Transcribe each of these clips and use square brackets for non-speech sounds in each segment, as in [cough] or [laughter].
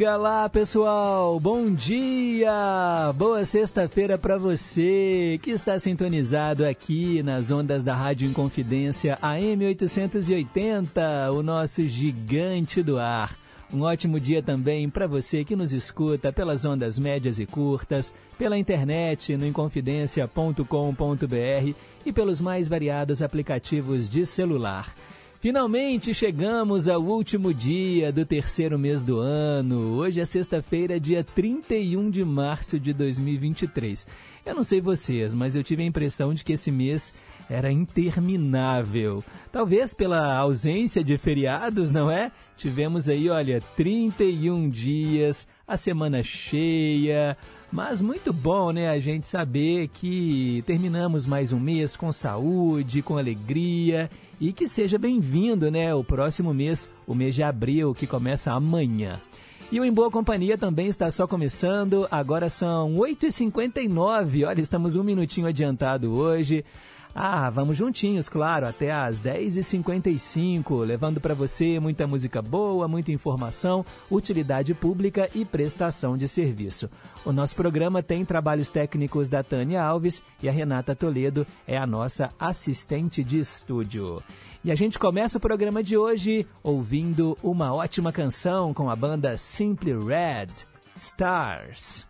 Diga lá, pessoal. Bom dia. Boa sexta-feira para você que está sintonizado aqui nas ondas da Rádio Inconfidência AM 880, o nosso gigante do ar. Um ótimo dia também para você que nos escuta pelas ondas médias e curtas, pela internet no inconfidencia.com.br e pelos mais variados aplicativos de celular. Finalmente chegamos ao último dia do terceiro mês do ano. Hoje é sexta-feira, dia 31 de março de 2023. Eu não sei vocês, mas eu tive a impressão de que esse mês era interminável. Talvez pela ausência de feriados, não é? Tivemos aí, olha, 31 dias, a semana cheia, mas muito bom, né, a gente saber que terminamos mais um mês com saúde, com alegria e que seja bem-vindo, né, o próximo mês, o mês de abril, que começa amanhã. E o Em Boa Companhia também está só começando, agora são 8h59, olha, estamos um minutinho adiantado hoje. Ah, vamos juntinhos, claro, até às 10h55, levando para você muita música boa, muita informação, utilidade pública e prestação de serviço. O nosso programa tem trabalhos técnicos da Tânia Alves e a Renata Toledo é a nossa assistente de estúdio. E a gente começa o programa de hoje ouvindo uma ótima canção com a banda Simply Red, Stars.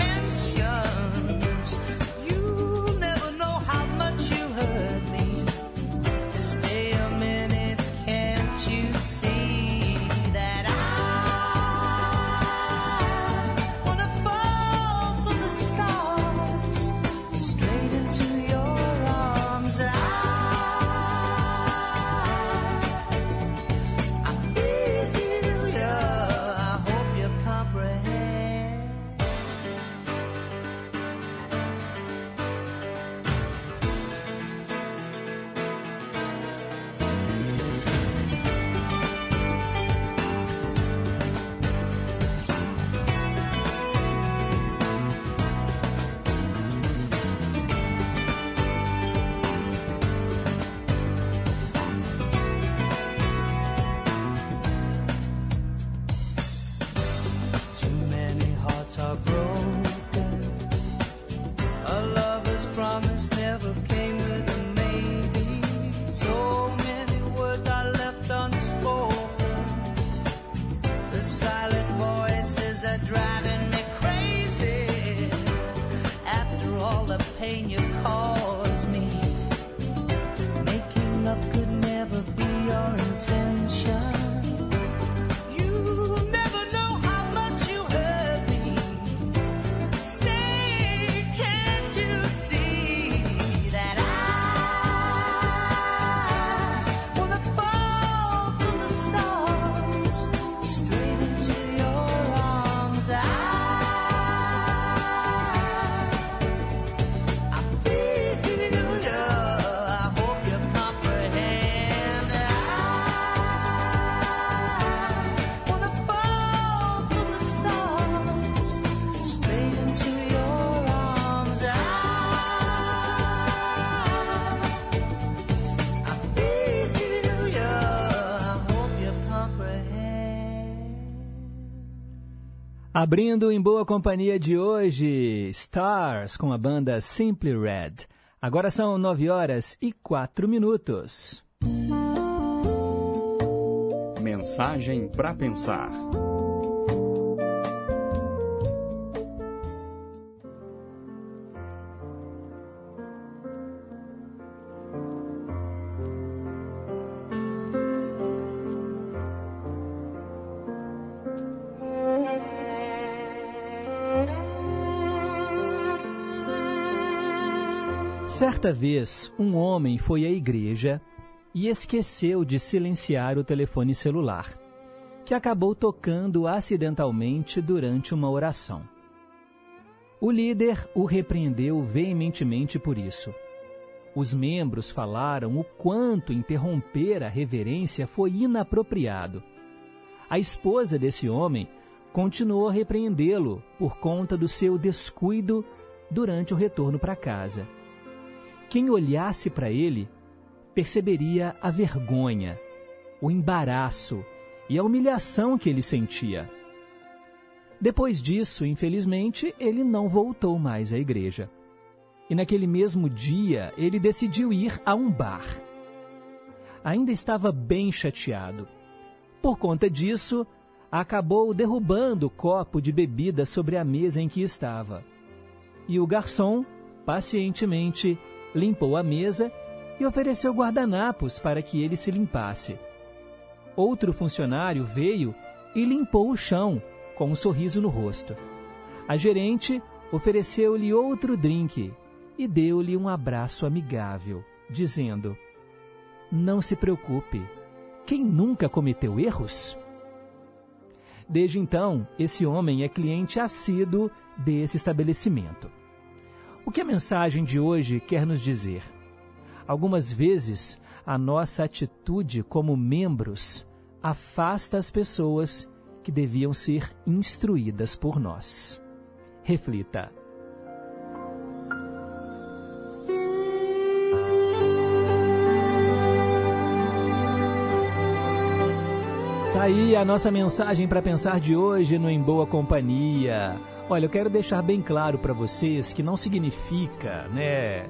Abrindo em boa companhia de hoje, Stars com a banda Simply Red. Agora são 9 horas e 4 minutos. Mensagem para pensar. Certa vez, um homem foi à igreja e esqueceu de silenciar o telefone celular, que acabou tocando acidentalmente durante uma oração. O líder o repreendeu veementemente por isso. Os membros falaram o quanto interromper a reverência foi inapropriado. A esposa desse homem continuou a repreendê-lo por conta do seu descuido durante o retorno para casa. Quem olhasse para ele perceberia a vergonha, o embaraço e a humilhação que ele sentia. Depois disso, infelizmente, ele não voltou mais à igreja. E naquele mesmo dia, ele decidiu ir a um bar. Ainda estava bem chateado. Por conta disso, acabou derrubando o copo de bebida sobre a mesa em que estava. E o garçom, pacientemente, limpou a mesa e ofereceu guardanapos para que ele se limpasse. Outro funcionário veio e limpou o chão, com um sorriso no rosto. A gerente ofereceu-lhe outro drink e deu-lhe um abraço amigável, dizendo: Não se preocupe, quem nunca cometeu erros? Desde então, esse homem é cliente assíduo desse estabelecimento. O que a mensagem de hoje quer nos dizer? Algumas vezes, a nossa atitude como membros afasta as pessoas que deviam ser instruídas por nós. Reflita. Tá aí a nossa mensagem para pensar de hoje no Em Boa Companhia. Olha, eu quero deixar bem claro para vocês que não significa, né,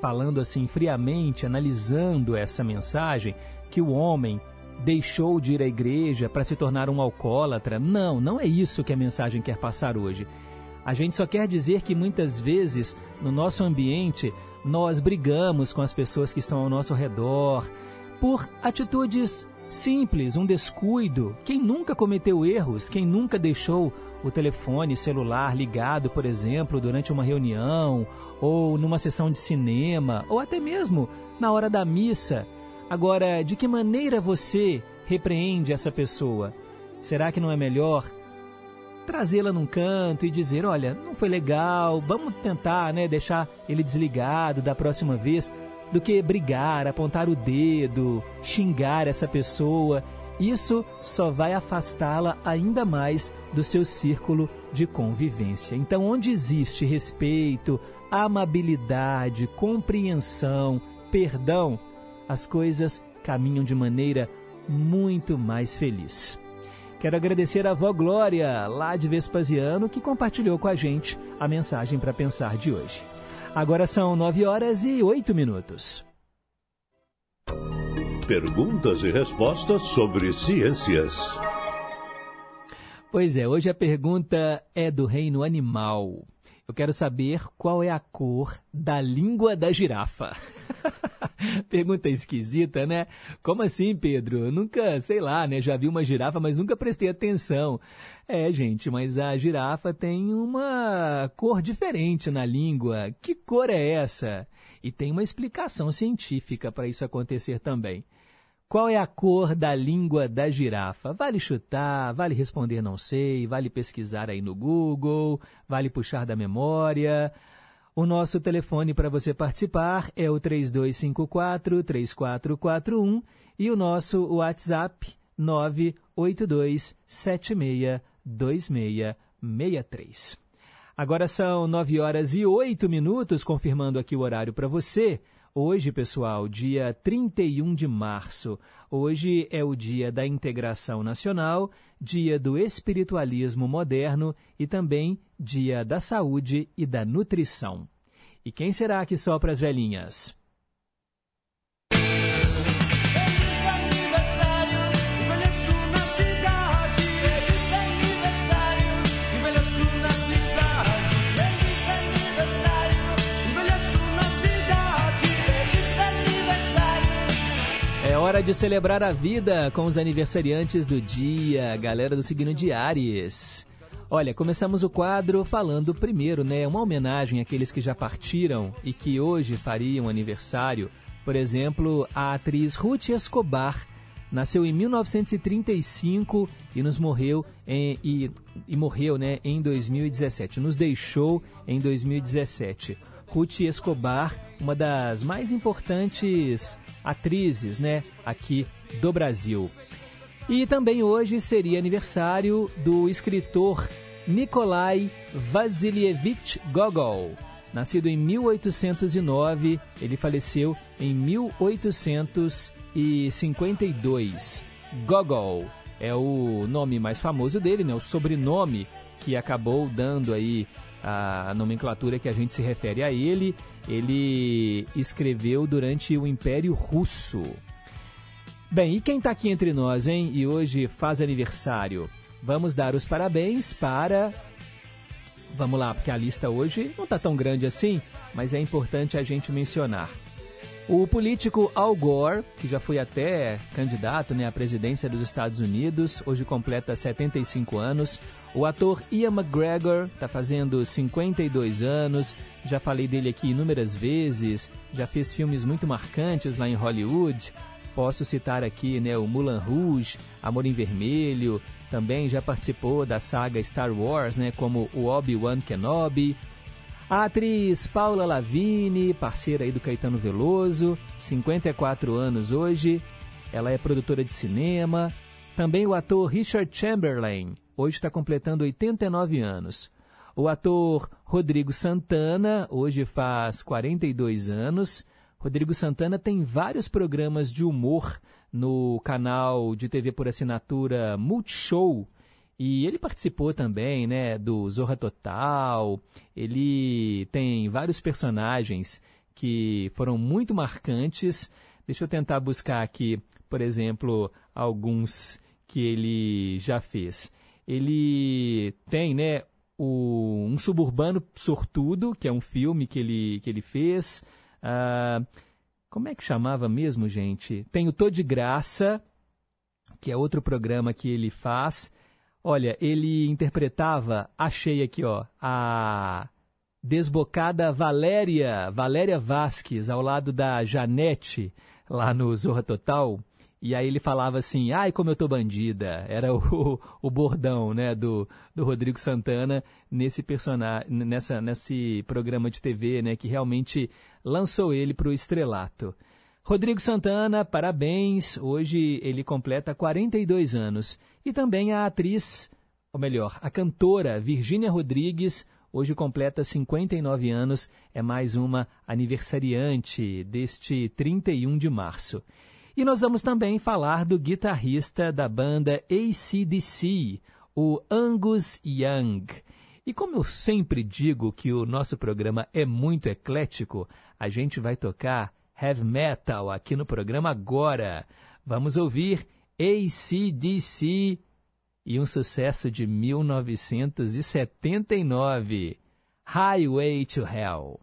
falando assim friamente, analisando essa mensagem, que o homem deixou de ir à igreja para se tornar um alcoólatra. Não, não é isso que a mensagem quer passar hoje. A gente só quer dizer que muitas vezes no nosso ambiente nós brigamos com as pessoas que estão ao nosso redor por atitudes simples, um descuido. Quem nunca cometeu erros, quem nunca deixou o telefone celular ligado, por exemplo, durante uma reunião, ou numa sessão de cinema, ou até mesmo na hora da missa. Agora, de que maneira você repreende essa pessoa? Será que não é melhor trazê-la num canto e dizer, olha, não foi legal, vamos tentar, né, deixar ele desligado da próxima vez, do que brigar, apontar o dedo, xingar essa pessoa isso só vai afastá-la ainda mais do seu círculo de convivência. Então, onde existe respeito, amabilidade, compreensão, perdão, as coisas caminham de maneira muito mais feliz. Quero agradecer a avó Glória, lá de Vespasiano, que compartilhou com a gente a mensagem para pensar de hoje. Agora são nove horas e oito minutos. Perguntas e respostas sobre ciências. Pois é, hoje a pergunta é do reino animal. Eu quero saber qual é a cor da língua da girafa. [laughs] Pergunta esquisita, né? Como assim, Pedro? Eu nunca, sei lá, né? Já vi uma girafa, mas nunca prestei atenção. É, gente, mas a girafa tem uma cor diferente na língua. Que cor é essa? E tem uma explicação científica para isso acontecer também. Qual é a cor da língua da girafa? Vale chutar, vale responder não sei, vale pesquisar aí no Google, vale puxar da memória. O nosso telefone para você participar é o 3254-3441 e o nosso WhatsApp 982762663. Agora são 9 horas e 8 minutos, confirmando aqui o horário para você. Hoje, pessoal, dia 31 de março. Hoje é o dia da integração nacional, dia do espiritualismo moderno e também dia da saúde e da nutrição. E quem será que sopra as velhinhas? Hora de celebrar a vida com os aniversariantes do dia, galera do signo de Ares. Olha, começamos o quadro falando primeiro, né, uma homenagem àqueles que já partiram e que hoje fariam aniversário. Por exemplo, a atriz Ruth Escobar nasceu em 1935 e nos morreu em, e, e morreu, né, em 2017. Nos deixou em 2017. Ruth Escobar, uma das mais importantes atrizes, né, aqui do Brasil. E também hoje seria aniversário do escritor Nikolai Vasilievich Gogol. Nascido em 1809, ele faleceu em 1852. Gogol é o nome mais famoso dele, né? O sobrenome que acabou dando aí a nomenclatura que a gente se refere a ele. Ele escreveu durante o Império Russo. Bem, e quem está aqui entre nós, hein? E hoje faz aniversário. Vamos dar os parabéns para. Vamos lá, porque a lista hoje não está tão grande assim, mas é importante a gente mencionar. O político Al Gore, que já foi até candidato né, à presidência dos Estados Unidos, hoje completa 75 anos. O ator Ian McGregor está fazendo 52 anos. Já falei dele aqui inúmeras vezes. Já fez filmes muito marcantes lá em Hollywood. Posso citar aqui né, o Mulan Rouge, Amor em Vermelho. Também já participou da saga Star Wars, né, como o Obi-Wan Kenobi. A atriz Paula Lavigne, parceira aí do Caetano Veloso, 54 anos hoje. Ela é produtora de cinema. Também o ator Richard Chamberlain, hoje está completando 89 anos. O ator Rodrigo Santana, hoje faz 42 anos. Rodrigo Santana tem vários programas de humor no canal de TV por assinatura Multishow, e ele participou também, né, do Zorra Total. Ele tem vários personagens que foram muito marcantes. Deixa eu tentar buscar aqui, por exemplo, alguns que ele já fez. Ele tem, né, o, um suburbano sortudo, que é um filme que ele, que ele fez. Ah, como é que chamava mesmo, gente? Tem o Tô de Graça, que é outro programa que ele faz. Olha, ele interpretava, achei aqui, ó, a desbocada Valéria, Valéria Vasques, ao lado da Janete, lá no Zorra Total. E aí ele falava assim, ai como eu tô bandida. Era o, o bordão, né, do, do Rodrigo Santana nesse personagem, nessa, nesse programa de TV, né, que realmente lançou ele para o estrelato. Rodrigo Santana, parabéns. Hoje ele completa 42 anos. E também a atriz, ou melhor, a cantora Virgínia Rodrigues, hoje completa 59 anos, é mais uma aniversariante deste 31 de março. E nós vamos também falar do guitarrista da banda ACDC, o Angus Young. E como eu sempre digo que o nosso programa é muito eclético, a gente vai tocar heavy metal aqui no programa agora. Vamos ouvir ACDC e um sucesso de 1979, Highway to Hell.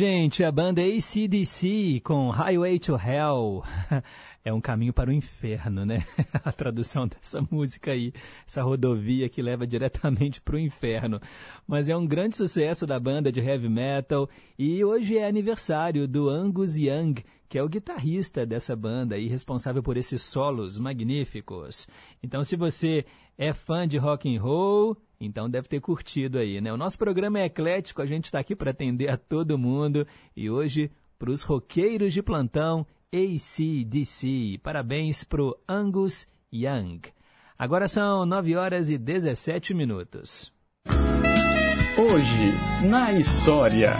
Gente, a banda ACDC com Highway to Hell. [laughs] É um caminho para o inferno, né? [laughs] A tradução dessa música aí, essa rodovia que leva diretamente para o inferno. Mas é um grande sucesso da banda de heavy metal e hoje é aniversário do Angus Young, que é o guitarrista dessa banda e responsável por esses solos magníficos. Então, se você é fã de rock and roll, então deve ter curtido aí, né? O nosso programa é eclético, a gente está aqui para atender a todo mundo e hoje para os roqueiros de plantão ACDC. Parabéns pro Angus Young. Agora são 9 horas e 17 minutos. Hoje, na história.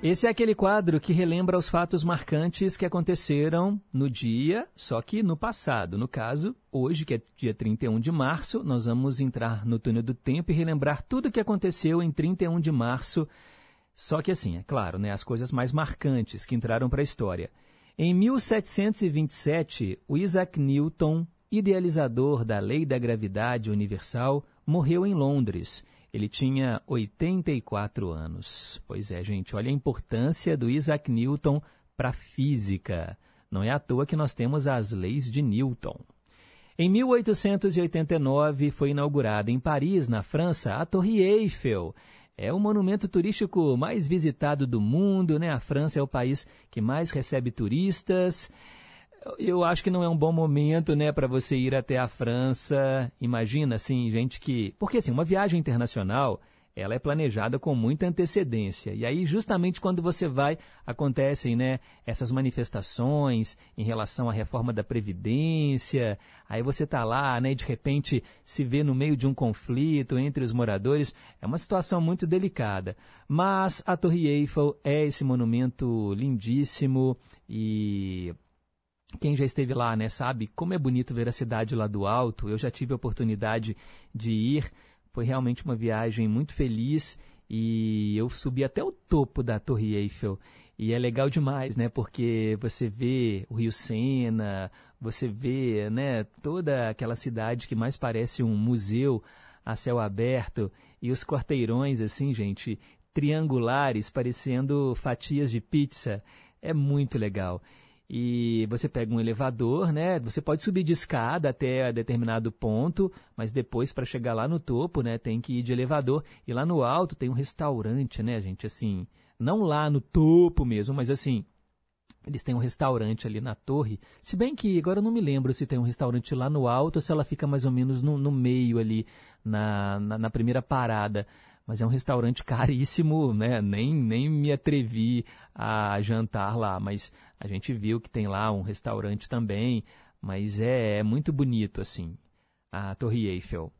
Esse é aquele quadro que relembra os fatos marcantes que aconteceram no dia, só que no passado. No caso, hoje, que é dia 31 de março, nós vamos entrar no túnel do tempo e relembrar tudo o que aconteceu em 31 de março. Só que assim, é claro, né, as coisas mais marcantes que entraram para a história. Em 1727, o Isaac Newton, idealizador da lei da gravidade universal, morreu em Londres. Ele tinha 84 anos. Pois é, gente, olha a importância do Isaac Newton para a física. Não é à toa que nós temos as leis de Newton. Em 1889 foi inaugurada em Paris, na França, a Torre Eiffel. É o monumento turístico mais visitado do mundo, né? A França é o país que mais recebe turistas eu acho que não é um bom momento, né, para você ir até a França. Imagina, assim, gente que. Porque, assim, uma viagem internacional, ela é planejada com muita antecedência. E aí, justamente quando você vai, acontecem, né, essas manifestações em relação à reforma da Previdência. Aí você tá lá, né, e de repente se vê no meio de um conflito entre os moradores. É uma situação muito delicada. Mas a Torre Eiffel é esse monumento lindíssimo e quem já esteve lá, né, sabe como é bonito ver a cidade lá do alto. Eu já tive a oportunidade de ir. Foi realmente uma viagem muito feliz e eu subi até o topo da Torre Eiffel. E é legal demais, né? Porque você vê o Rio Sena, você vê, né, toda aquela cidade que mais parece um museu a céu aberto e os quarteirões assim, gente, triangulares, parecendo fatias de pizza. É muito legal e você pega um elevador, né? Você pode subir de escada até determinado ponto, mas depois para chegar lá no topo, né, tem que ir de elevador e lá no alto tem um restaurante, né, gente, assim, não lá no topo mesmo, mas assim, eles têm um restaurante ali na torre. Se bem que agora eu não me lembro se tem um restaurante lá no alto ou se ela fica mais ou menos no, no meio ali, na, na, na primeira parada mas é um restaurante caríssimo, né? Nem, nem me atrevi a jantar lá, mas a gente viu que tem lá um restaurante também, mas é, é muito bonito assim, a Torre Eiffel.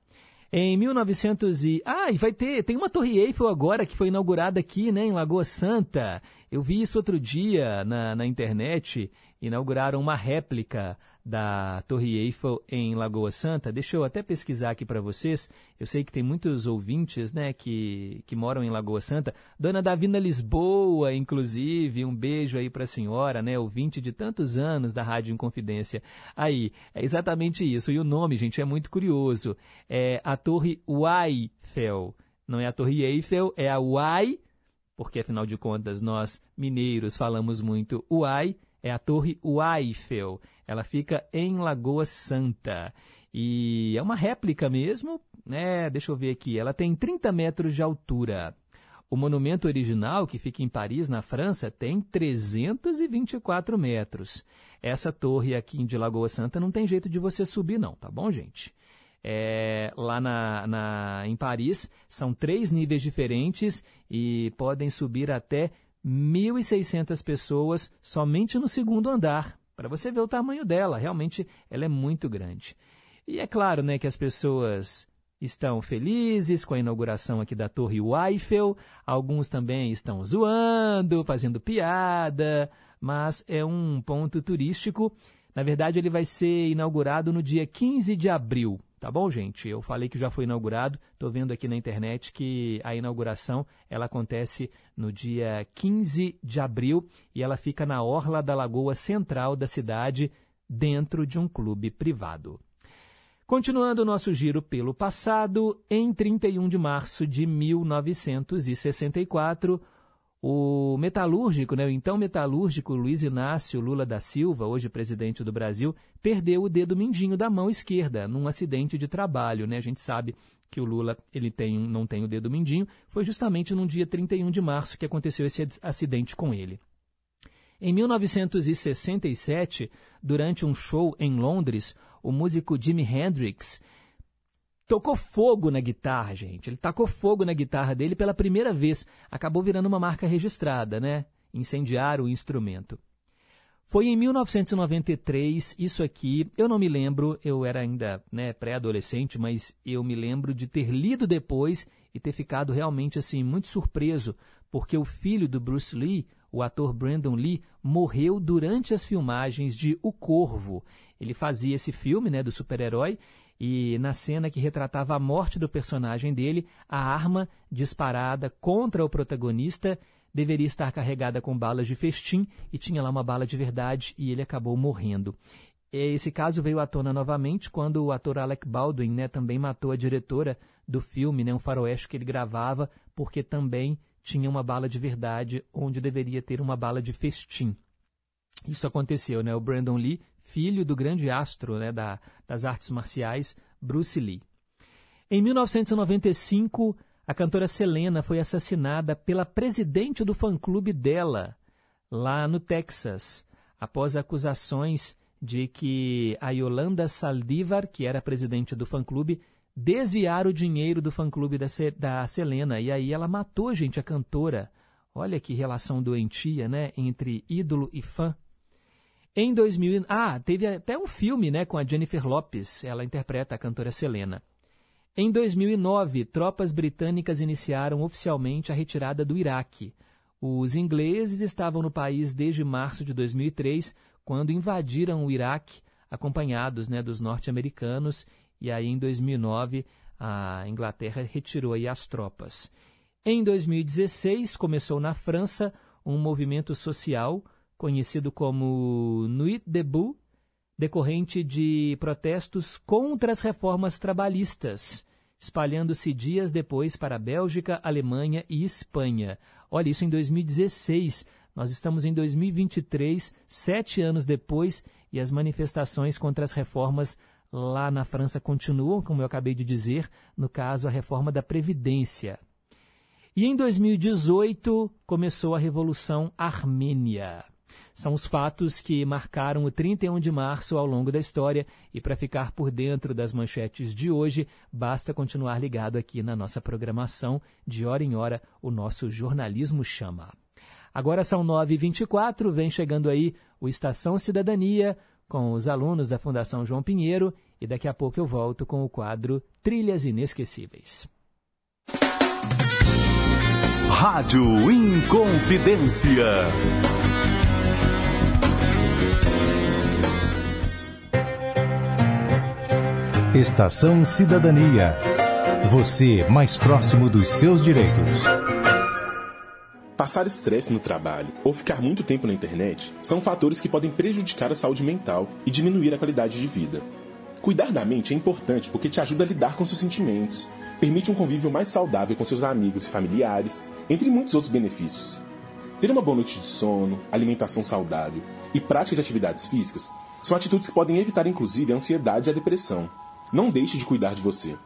Em 1900 e... Ah, e vai ter... Tem uma Torre Eiffel agora que foi inaugurada aqui, né, em Lagoa Santa. Eu vi isso outro dia na, na internet. Inauguraram uma réplica da Torre Eiffel em Lagoa Santa. Deixa eu até pesquisar aqui para vocês. Eu sei que tem muitos ouvintes, né, que, que moram em Lagoa Santa. Dona Davina Lisboa, inclusive, um beijo aí para a senhora, né, ouvinte de tantos anos da Rádio Inconfidência. Aí, é exatamente isso. E o nome, gente, é muito curioso. É a Torre Eiffel. Não é a Torre Eiffel, é a Uai, porque afinal de contas nós mineiros falamos muito Uai, é a Torre Eiffel. Ela fica em Lagoa Santa. E é uma réplica mesmo, né? Deixa eu ver aqui. Ela tem 30 metros de altura. O monumento original, que fica em Paris, na França, tem 324 metros. Essa torre aqui de Lagoa Santa não tem jeito de você subir, não, tá bom, gente? É, lá na, na, em Paris, são três níveis diferentes e podem subir até 1.600 pessoas somente no segundo andar. Para você ver o tamanho dela, realmente ela é muito grande. E é claro né, que as pessoas estão felizes com a inauguração aqui da Torre Eiffel, alguns também estão zoando, fazendo piada, mas é um ponto turístico. Na verdade, ele vai ser inaugurado no dia 15 de abril. Tá bom, gente? Eu falei que já foi inaugurado. Estou vendo aqui na internet que a inauguração ela acontece no dia 15 de abril e ela fica na orla da Lagoa Central da cidade, dentro de um clube privado. Continuando o nosso giro pelo passado, em 31 de março de 1964, o metalúrgico, né, o então metalúrgico Luiz Inácio Lula da Silva, hoje presidente do Brasil, perdeu o dedo mindinho da mão esquerda num acidente de trabalho. Né? A gente sabe que o Lula ele tem, não tem o dedo mindinho. Foi justamente no dia 31 de março que aconteceu esse acidente com ele. Em 1967, durante um show em Londres, o músico Jimi Hendrix tocou fogo na guitarra, gente. Ele tacou fogo na guitarra dele pela primeira vez. Acabou virando uma marca registrada, né? Incendiar o instrumento. Foi em 1993, isso aqui, eu não me lembro, eu era ainda né, pré-adolescente, mas eu me lembro de ter lido depois e ter ficado realmente assim muito surpreso, porque o filho do Bruce Lee, o ator Brandon Lee, morreu durante as filmagens de O Corvo. Ele fazia esse filme né, do super-herói e na cena que retratava a morte do personagem dele, a arma disparada contra o protagonista deveria estar carregada com balas de festim e tinha lá uma bala de verdade e ele acabou morrendo. Esse caso veio à tona novamente quando o ator Alec Baldwin né, também matou a diretora do filme, né, um faroeste que ele gravava, porque também tinha uma bala de verdade onde deveria ter uma bala de festim. Isso aconteceu, né? O Brandon Lee filho do grande astro né, da, das artes marciais, Bruce Lee. Em 1995, a cantora Selena foi assassinada pela presidente do fã-clube dela, lá no Texas, após acusações de que a Yolanda Saldívar, que era presidente do fã-clube, desviara o dinheiro do fã-clube da, da Selena. E aí ela matou, gente, a cantora. Olha que relação doentia, né? Entre ídolo e fã. Em 2000, ah, teve até um filme, né, com a Jennifer Lopes. Ela interpreta a cantora Selena. Em 2009, tropas britânicas iniciaram oficialmente a retirada do Iraque. Os ingleses estavam no país desde março de 2003, quando invadiram o Iraque, acompanhados né, dos norte-americanos, e aí em 2009 a Inglaterra retirou aí as tropas. Em 2016, começou na França um movimento social conhecido como Nuit debout, decorrente de protestos contra as reformas trabalhistas, espalhando-se dias depois para a Bélgica, Alemanha e Espanha. Olha, isso em 2016. Nós estamos em 2023, sete anos depois, e as manifestações contra as reformas lá na França continuam, como eu acabei de dizer, no caso, a reforma da Previdência. E em 2018 começou a Revolução Armênia. São os fatos que marcaram o 31 de março ao longo da história e para ficar por dentro das manchetes de hoje, basta continuar ligado aqui na nossa programação. De hora em hora, o nosso jornalismo chama. Agora são 9h24, vem chegando aí o Estação Cidadania com os alunos da Fundação João Pinheiro e daqui a pouco eu volto com o quadro Trilhas Inesquecíveis. Rádio Inconfidência. Estação Cidadania. Você mais próximo dos seus direitos. Passar estresse no trabalho ou ficar muito tempo na internet são fatores que podem prejudicar a saúde mental e diminuir a qualidade de vida. Cuidar da mente é importante porque te ajuda a lidar com seus sentimentos, permite um convívio mais saudável com seus amigos e familiares, entre muitos outros benefícios. Ter uma boa noite de sono, alimentação saudável e prática de atividades físicas são atitudes que podem evitar inclusive a ansiedade e a depressão. Não deixe de cuidar de você.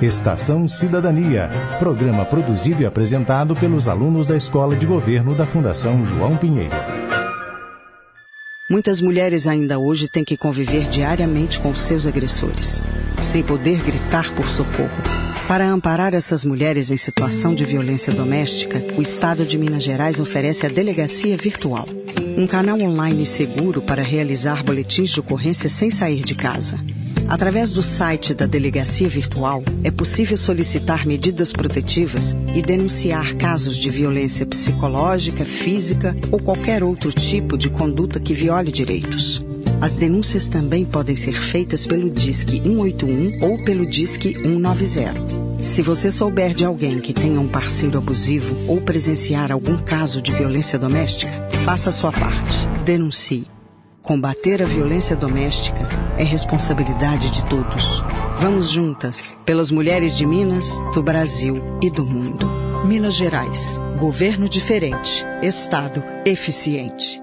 Estação Cidadania, programa produzido e apresentado pelos alunos da Escola de Governo da Fundação João Pinheiro. Muitas mulheres ainda hoje têm que conviver diariamente com seus agressores, sem poder gritar por socorro. Para amparar essas mulheres em situação de violência doméstica, o Estado de Minas Gerais oferece a Delegacia Virtual, um canal online seguro para realizar boletins de ocorrência sem sair de casa. Através do site da Delegacia Virtual, é possível solicitar medidas protetivas e denunciar casos de violência psicológica, física ou qualquer outro tipo de conduta que viole direitos. As denúncias também podem ser feitas pelo Disque 181 ou pelo Disque 190. Se você souber de alguém que tenha um parceiro abusivo ou presenciar algum caso de violência doméstica, faça sua parte. Denuncie. Combater a violência doméstica é responsabilidade de todos. Vamos juntas, pelas mulheres de Minas, do Brasil e do mundo. Minas Gerais. Governo diferente. Estado eficiente.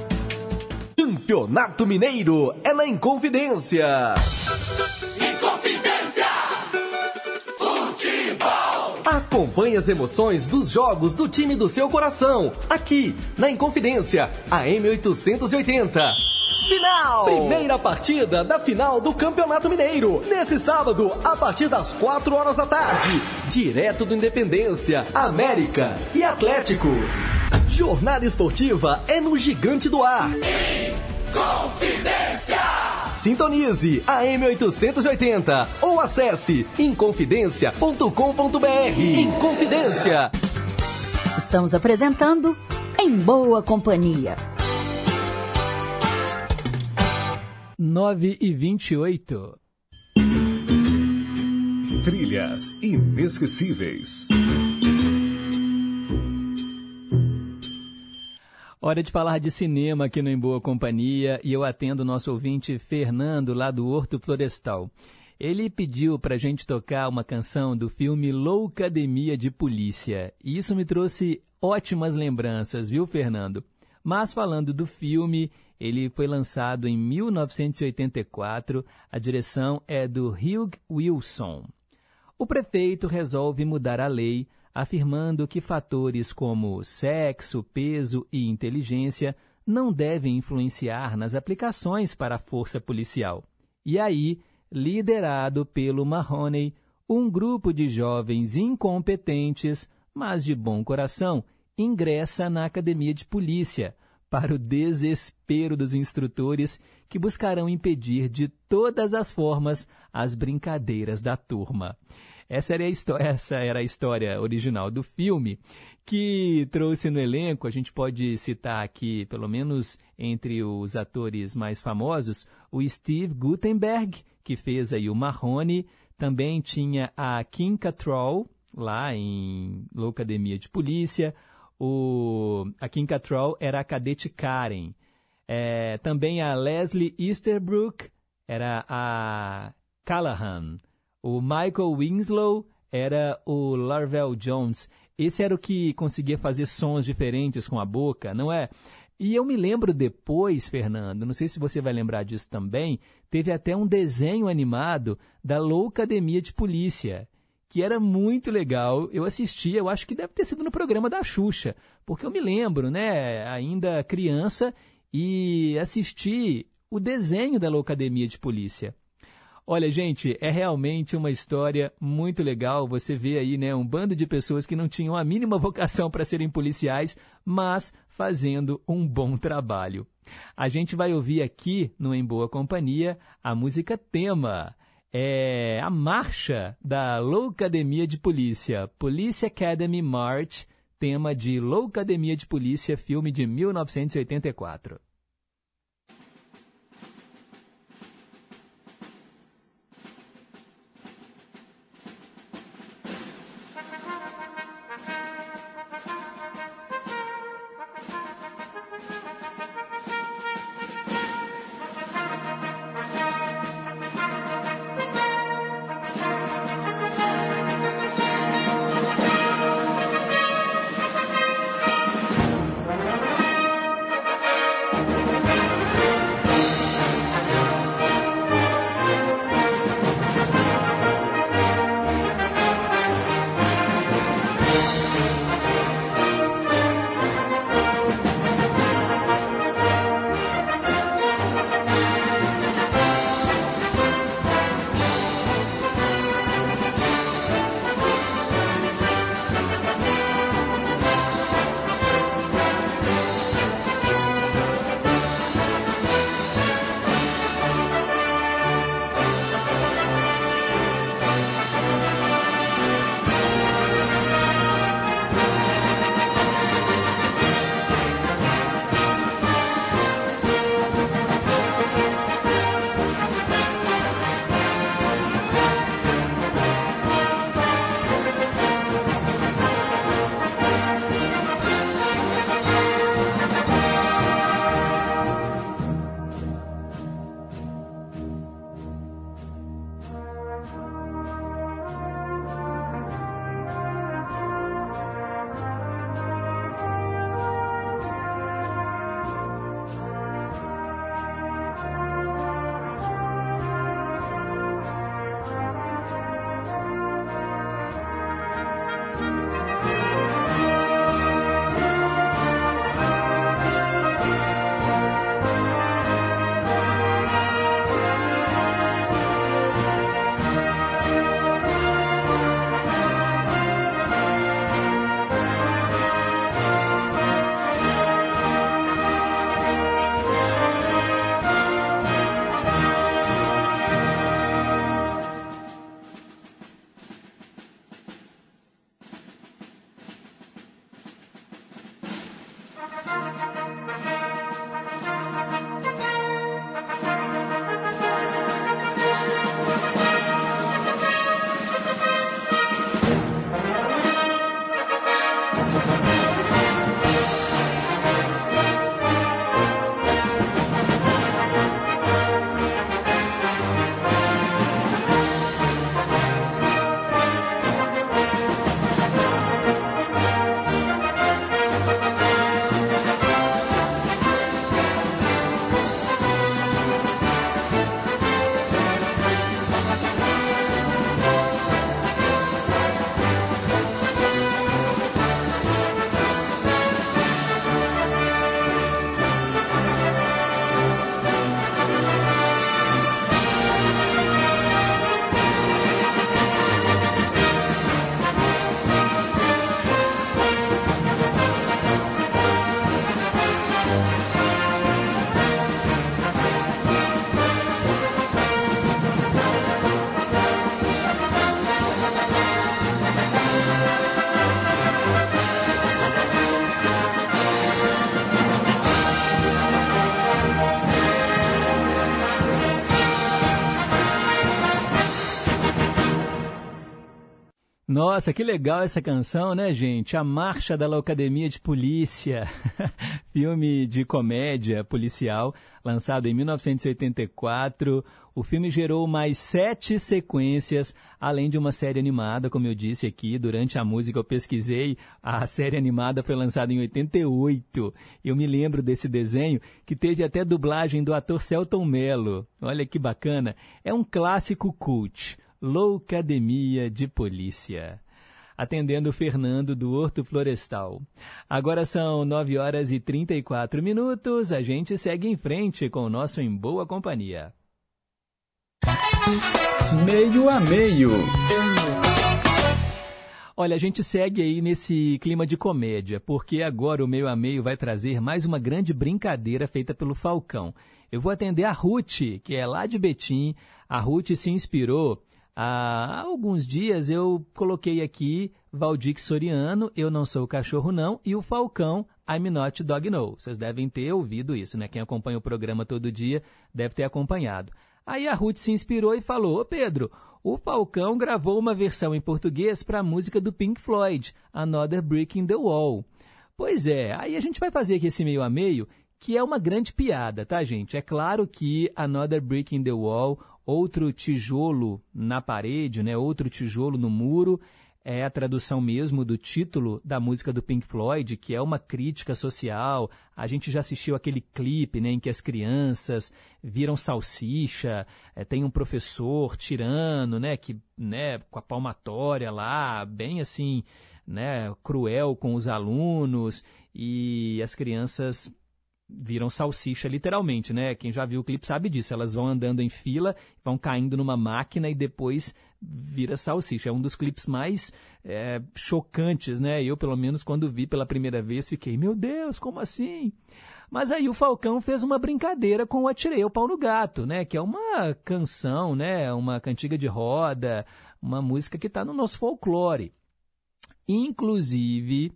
Campeonato Mineiro é na Inconfidência. Inconfidência! Futebol! Acompanhe as emoções dos jogos do time do seu coração, aqui na Inconfidência, a M880. Final! Primeira partida da final do Campeonato Mineiro. Nesse sábado, a partir das 4 horas da tarde. Direto do Independência, América e Atlético. Jornada esportiva é no Gigante do Ar. Confidência! Sintonize a M880 ou acesse inconfidencia.com.br. Inconfidência. Estamos apresentando Em Boa Companhia. 9 e 28. Trilhas inesquecíveis. Hora de falar de cinema aqui no Em Boa Companhia e eu atendo o nosso ouvinte Fernando, lá do Horto Florestal. Ele pediu para a gente tocar uma canção do filme Loucademia de Polícia. E isso me trouxe ótimas lembranças, viu, Fernando? Mas falando do filme, ele foi lançado em 1984. A direção é do Hugh Wilson. O prefeito resolve mudar a lei afirmando que fatores como sexo, peso e inteligência não devem influenciar nas aplicações para a força policial. E aí, liderado pelo Mahoney, um grupo de jovens incompetentes, mas de bom coração, ingressa na academia de polícia, para o desespero dos instrutores que buscarão impedir de todas as formas as brincadeiras da turma. Essa era, a essa era a história original do filme, que trouxe no elenco, a gente pode citar aqui, pelo menos entre os atores mais famosos, o Steve Gutenberg, que fez aí o Marrone, também tinha a Kim Cattrall, lá em Loucademia de Polícia, o, a Kim Cattrall era a cadete Karen, é, também a Leslie Easterbrook era a Callahan, o Michael Winslow era o Larvel Jones. Esse era o que conseguia fazer sons diferentes com a boca, não é? E eu me lembro depois, Fernando, não sei se você vai lembrar disso também, teve até um desenho animado da Loucademia de Polícia, que era muito legal. Eu assistia, eu acho que deve ter sido no programa da Xuxa, porque eu me lembro, né, ainda criança, e assisti o desenho da Loucademia de Polícia. Olha, gente, é realmente uma história muito legal. Você vê aí, né, um bando de pessoas que não tinham a mínima [laughs] vocação para serem policiais, mas fazendo um bom trabalho. A gente vai ouvir aqui no Em Boa Companhia a música tema. É a marcha da Loucademia de Polícia, Police Academy March, tema de Loucademia de Polícia, filme de 1984. Nossa, que legal essa canção, né, gente? A Marcha da Locademia de Polícia, [laughs] filme de comédia policial, lançado em 1984. O filme gerou mais sete sequências, além de uma série animada, como eu disse aqui, durante a música eu pesquisei, a série animada foi lançada em 88. Eu me lembro desse desenho, que teve até dublagem do ator Celton Mello. Olha que bacana. É um clássico cult. Loucademia de Polícia. Atendendo o Fernando do Horto Florestal. Agora são 9 horas e 34 minutos. A gente segue em frente com o nosso Em Boa Companhia. Meio a meio. Olha, a gente segue aí nesse clima de comédia, porque agora o meio a meio vai trazer mais uma grande brincadeira feita pelo Falcão. Eu vou atender a Ruth, que é lá de Betim. A Ruth se inspirou Há alguns dias eu coloquei aqui Valdir Soriano, Eu Não Sou Cachorro Não, e o Falcão, I'm Not Dog No. Vocês devem ter ouvido isso, né? Quem acompanha o programa todo dia deve ter acompanhado. Aí a Ruth se inspirou e falou, ô Pedro, o Falcão gravou uma versão em português para a música do Pink Floyd, Another Brick in the Wall. Pois é, aí a gente vai fazer aqui esse meio a meio, que é uma grande piada, tá, gente? É claro que Another Brick in the Wall outro tijolo na parede, né, outro tijolo no muro, é a tradução mesmo do título da música do Pink Floyd, que é uma crítica social. A gente já assistiu aquele clipe né, em que as crianças viram salsicha, é, tem um professor tirano, né, que, né, com a palmatória lá, bem assim, né, cruel com os alunos, e as crianças viram salsicha literalmente, né? Quem já viu o clipe sabe disso. Elas vão andando em fila, vão caindo numa máquina e depois vira salsicha. É um dos clipes mais é, chocantes, né? Eu, pelo menos, quando vi pela primeira vez, fiquei, meu Deus, como assim? Mas aí o Falcão fez uma brincadeira com o Atirei o Pau no Gato, né? Que é uma canção, né? Uma cantiga de roda, uma música que está no nosso folclore. Inclusive,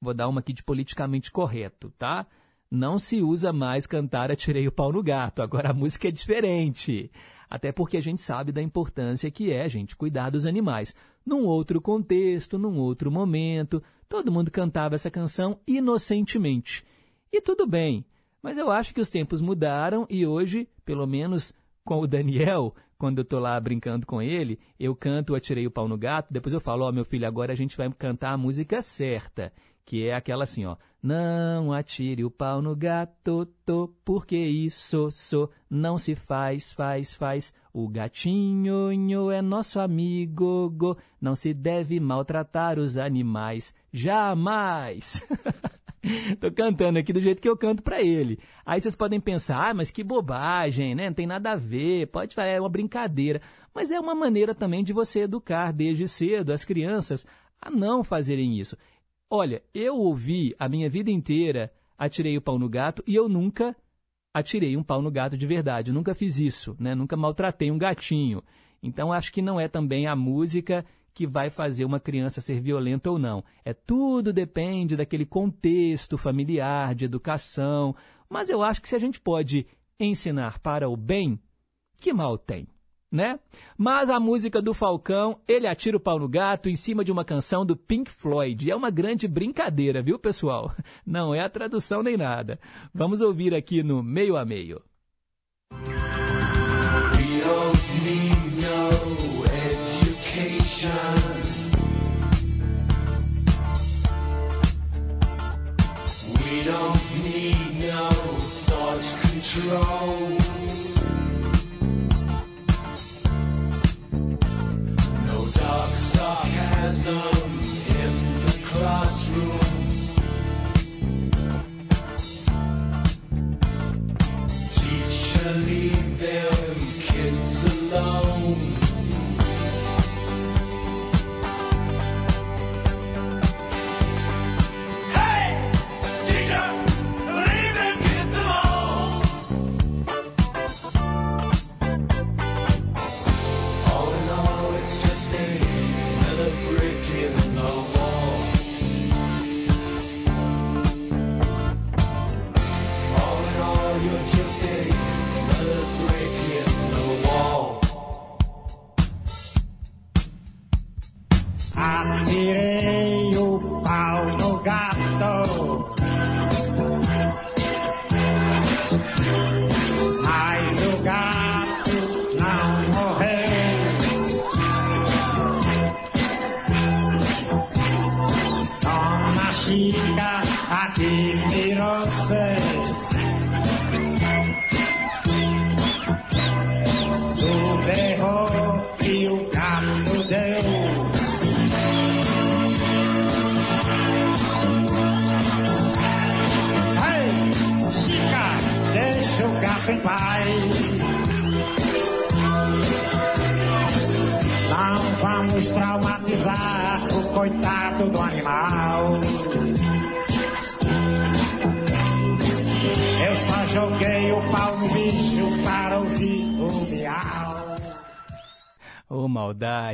vou dar uma aqui de politicamente correto, tá? Não se usa mais cantar Atirei o Pau no Gato. Agora a música é diferente. Até porque a gente sabe da importância que é, gente, cuidar dos animais. Num outro contexto, num outro momento, todo mundo cantava essa canção inocentemente. E tudo bem, mas eu acho que os tempos mudaram e hoje, pelo menos com o Daniel, quando eu estou lá brincando com ele, eu canto Atirei o Pau no Gato, depois eu falo, ó, oh, meu filho, agora a gente vai cantar a música certa que é aquela assim, ó. Não atire o pau no gato, tô, porque isso so, não se faz, faz, faz. O gatinho nho, é nosso amigo, go, não se deve maltratar os animais, jamais. [laughs] Tô cantando aqui do jeito que eu canto para ele. Aí vocês podem pensar, ah, mas que bobagem, né? Não tem nada a ver, pode é uma brincadeira. Mas é uma maneira também de você educar desde cedo as crianças a não fazerem isso. Olha, eu ouvi a minha vida inteira atirei o pau no gato e eu nunca atirei um pau no gato de verdade. Nunca fiz isso, né? Nunca maltratei um gatinho. Então acho que não é também a música que vai fazer uma criança ser violenta ou não. É tudo depende daquele contexto familiar, de educação. Mas eu acho que se a gente pode ensinar para o bem, que mal tem? Né? Mas a música do Falcão, ele atira o pau no gato em cima de uma canção do Pink Floyd. É uma grande brincadeira, viu, pessoal? [laughs] Não é a tradução nem nada. Vamos ouvir aqui no meio a meio. We don't need no thought control. In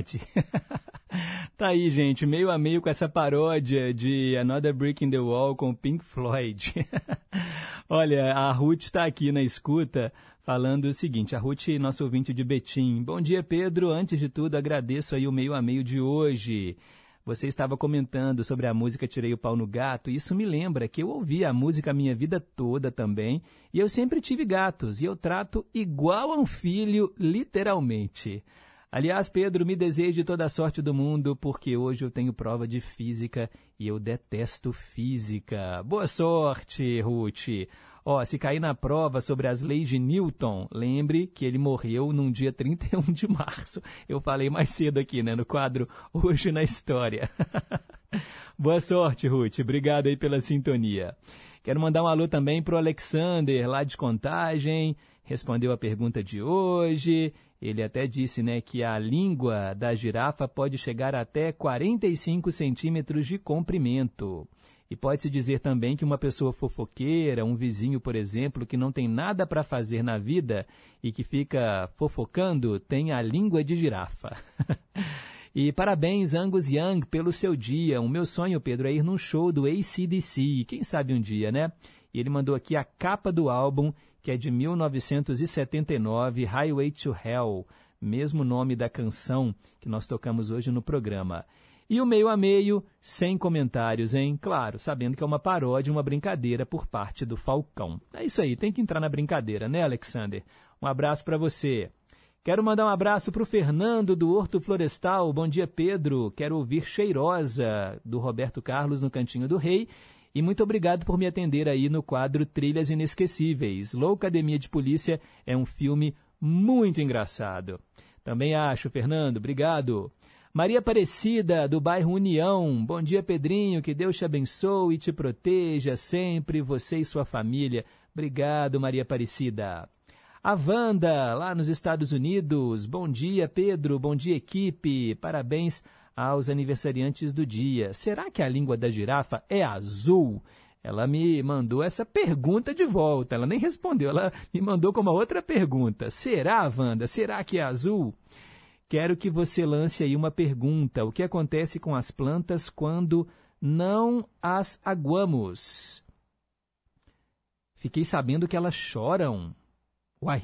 [laughs] tá aí, gente, meio a meio com essa paródia de Another Brick in the Wall com Pink Floyd. [laughs] Olha, a Ruth está aqui na escuta falando o seguinte, a Ruth, nosso ouvinte de Betim. Bom dia, Pedro. Antes de tudo, agradeço aí o meio a meio de hoje. Você estava comentando sobre a música Tirei o Pau no Gato, e isso me lembra que eu ouvi a música minha vida toda também, e eu sempre tive gatos, e eu trato igual a um filho, literalmente. Aliás, Pedro, me deseje toda a sorte do mundo, porque hoje eu tenho prova de física e eu detesto física. Boa sorte, Ruth! Ó, se cair na prova sobre as leis de Newton, lembre que ele morreu num dia 31 de março. Eu falei mais cedo aqui, né, no quadro Hoje na História. [laughs] Boa sorte, Ruth. Obrigado aí pela sintonia. Quero mandar um alô também para o Alexander, lá de Contagem. Respondeu a pergunta de hoje. Ele até disse né, que a língua da girafa pode chegar até 45 centímetros de comprimento. E pode-se dizer também que uma pessoa fofoqueira, um vizinho, por exemplo, que não tem nada para fazer na vida e que fica fofocando, tem a língua de girafa. [laughs] e parabéns, Angus Young, pelo seu dia. O meu sonho, Pedro, é ir num show do ACDC. Quem sabe um dia, né? E ele mandou aqui a capa do álbum, que é de 1979, Highway to Hell, mesmo nome da canção que nós tocamos hoje no programa. E o meio a meio, sem comentários, hein? Claro, sabendo que é uma paródia, uma brincadeira por parte do Falcão. É isso aí, tem que entrar na brincadeira, né, Alexander? Um abraço para você. Quero mandar um abraço para o Fernando do Horto Florestal. Bom dia, Pedro. Quero ouvir Cheirosa, do Roberto Carlos, no Cantinho do Rei. E muito obrigado por me atender aí no quadro Trilhas Inesquecíveis. Loucademia de Polícia é um filme muito engraçado. Também acho, Fernando. Obrigado. Maria Aparecida, do bairro União. Bom dia, Pedrinho. Que Deus te abençoe e te proteja sempre, você e sua família. Obrigado, Maria Aparecida. A Wanda, lá nos Estados Unidos. Bom dia, Pedro. Bom dia, equipe. Parabéns aos aniversariantes do dia. Será que a língua da girafa é azul? Ela me mandou essa pergunta de volta. Ela nem respondeu, ela me mandou com uma outra pergunta. Será, Wanda? Será que é azul? Quero que você lance aí uma pergunta. O que acontece com as plantas quando não as aguamos? Fiquei sabendo que elas choram. Uai,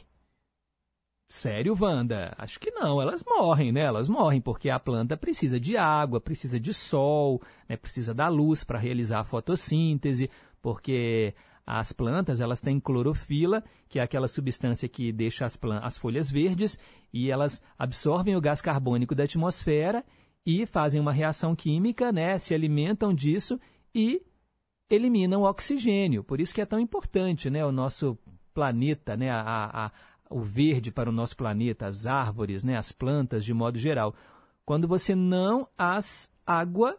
Sério, Wanda? Acho que não. Elas morrem, né? Elas morrem porque a planta precisa de água, precisa de sol, né? precisa da luz para realizar a fotossíntese, porque as plantas elas têm clorofila, que é aquela substância que deixa as, as folhas verdes, e elas absorvem o gás carbônico da atmosfera e fazem uma reação química, né? Se alimentam disso e eliminam o oxigênio. Por isso que é tão importante, né? O nosso planeta, né? A, a, o verde para o nosso planeta, as árvores, né? As plantas de modo geral. Quando você não as água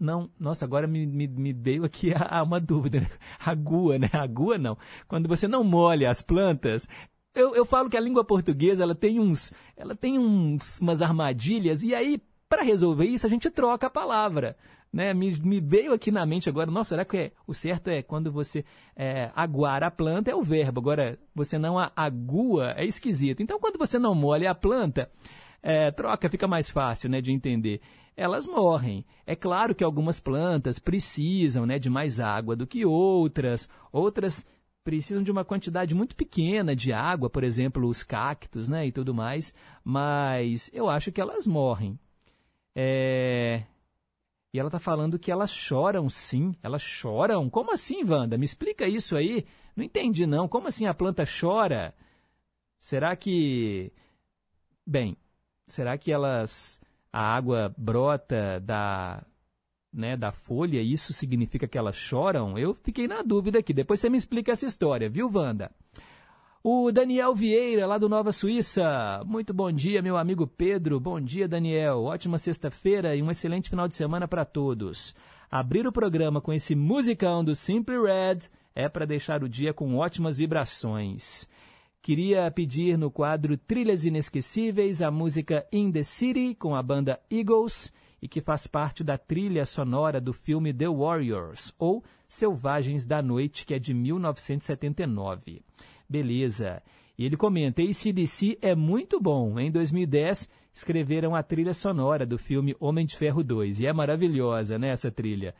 não, nossa, agora me, me, me veio aqui a, a uma dúvida. Né? Agua, né? Agua não. Quando você não molha as plantas, eu, eu falo que a língua portuguesa ela tem uns, ela tem uns, umas armadilhas e aí para resolver isso a gente troca a palavra. Né, me, me, veio aqui na mente agora, nossa, será que é, o certo é quando você é, aguar a planta é o verbo, agora você não a agua é esquisito. Então, quando você não molha a planta, é, troca, fica mais fácil né, de entender elas morrem. É claro que algumas plantas precisam né, de mais água do que outras, outras precisam de uma quantidade muito pequena de água, por exemplo, os cactos né, e tudo mais, mas eu acho que elas morrem. É... E ela está falando que elas choram sim, elas choram. Como assim, Wanda? Me explica isso aí. Não entendi não. Como assim a planta chora? Será que. Bem, será que elas a água brota da, né, da folha, isso significa que elas choram? Eu fiquei na dúvida aqui. Depois você me explica essa história, viu, Wanda? O Daniel Vieira, lá do Nova Suíça. Muito bom dia, meu amigo Pedro. Bom dia, Daniel. Ótima sexta-feira e um excelente final de semana para todos. Abrir o programa com esse musicão do Simply Red é para deixar o dia com ótimas vibrações. Queria pedir no quadro Trilhas Inesquecíveis a música In the City com a banda Eagles e que faz parte da trilha sonora do filme The Warriors ou Selvagens da Noite, que é de 1979. Beleza. E ele comenta: ACDC é muito bom. Em 2010, escreveram a trilha sonora do filme Homem de Ferro 2. E é maravilhosa, né, essa trilha.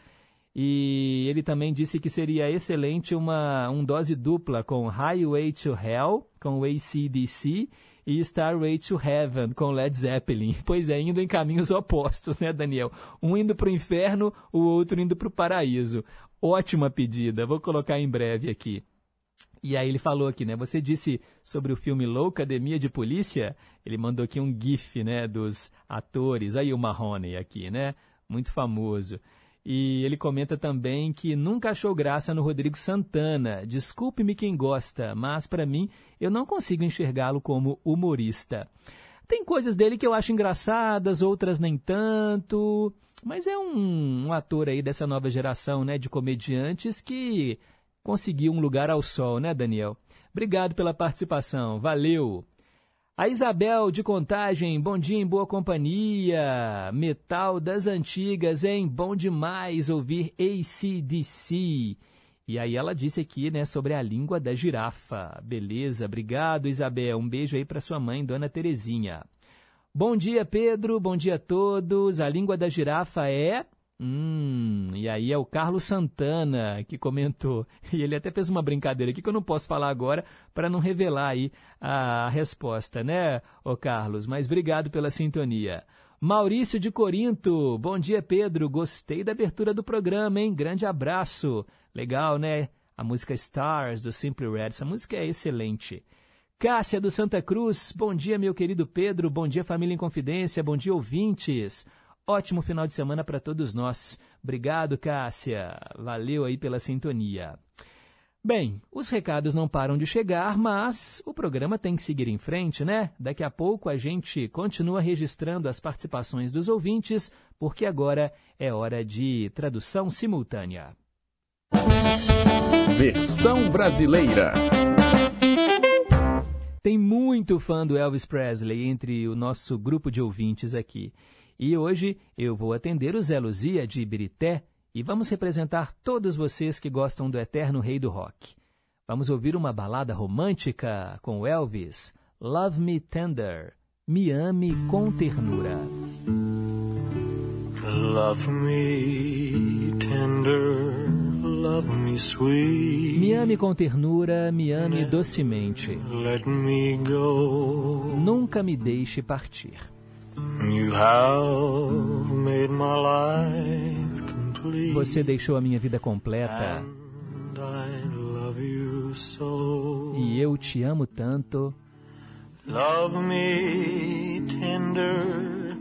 E ele também disse que seria excelente uma um dose dupla com Highway to Hell, com ACDC, e Starway to Heaven, com Led Zeppelin. [laughs] Pois é, indo em caminhos opostos, né, Daniel? Um indo para o inferno, o outro indo para o paraíso. Ótima pedida, vou colocar em breve aqui. E aí ele falou aqui, né? Você disse sobre o filme Loucademia de Polícia. Ele mandou aqui um gif, né, dos atores. Aí o Mahoney aqui, né? Muito famoso. E ele comenta também que nunca achou graça no Rodrigo Santana. Desculpe-me quem gosta, mas para mim eu não consigo enxergá-lo como humorista. Tem coisas dele que eu acho engraçadas, outras nem tanto. Mas é um, um ator aí dessa nova geração, né, de comediantes que conseguiu um lugar ao sol, né, Daniel? Obrigado pela participação, valeu! A Isabel de Contagem, bom dia em boa companhia. Metal das antigas, hein? Bom demais ouvir ACDC. E aí ela disse aqui, né, sobre a língua da girafa. Beleza, obrigado, Isabel. Um beijo aí para sua mãe, Dona Terezinha. Bom dia, Pedro. Bom dia a todos. A língua da girafa é Hum, e aí é o Carlos Santana que comentou. [laughs] E ele até fez uma brincadeira aqui que eu não posso falar agora para não revelar aí a resposta, né, ô Carlos? Mas obrigado pela sintonia. Maurício de Corinto, bom dia Pedro, gostei da abertura do programa, hein? Grande abraço. Legal, né? A música Stars do Simply Red, essa música é excelente. Cássia do Santa Cruz, bom dia meu querido Pedro, bom dia família em confidência, bom dia ouvintes. Ótimo final de semana para todos nós. Obrigado, Cássia. Valeu aí pela sintonia. Bem, os recados não param de chegar, mas o programa tem que seguir em frente, né? Daqui a pouco a gente continua registrando as participações dos ouvintes, porque agora é hora de tradução simultânea. Versão brasileira. Tem muito fã do Elvis Presley entre o nosso grupo de ouvintes aqui. E hoje eu vou atender o Zé Luzia de Ibirité e vamos representar todos vocês que gostam do eterno rei do rock. Vamos ouvir uma balada romântica com Elvis, Love Me Tender, Me Ame com Ternura. Love me tender, love me sweet. Me ame com ternura, me ame docemente. Let me go. Nunca me deixe partir. You have made my life complete. Você deixou a minha vida completa And I love you so. e eu te amo tanto. Love me tender,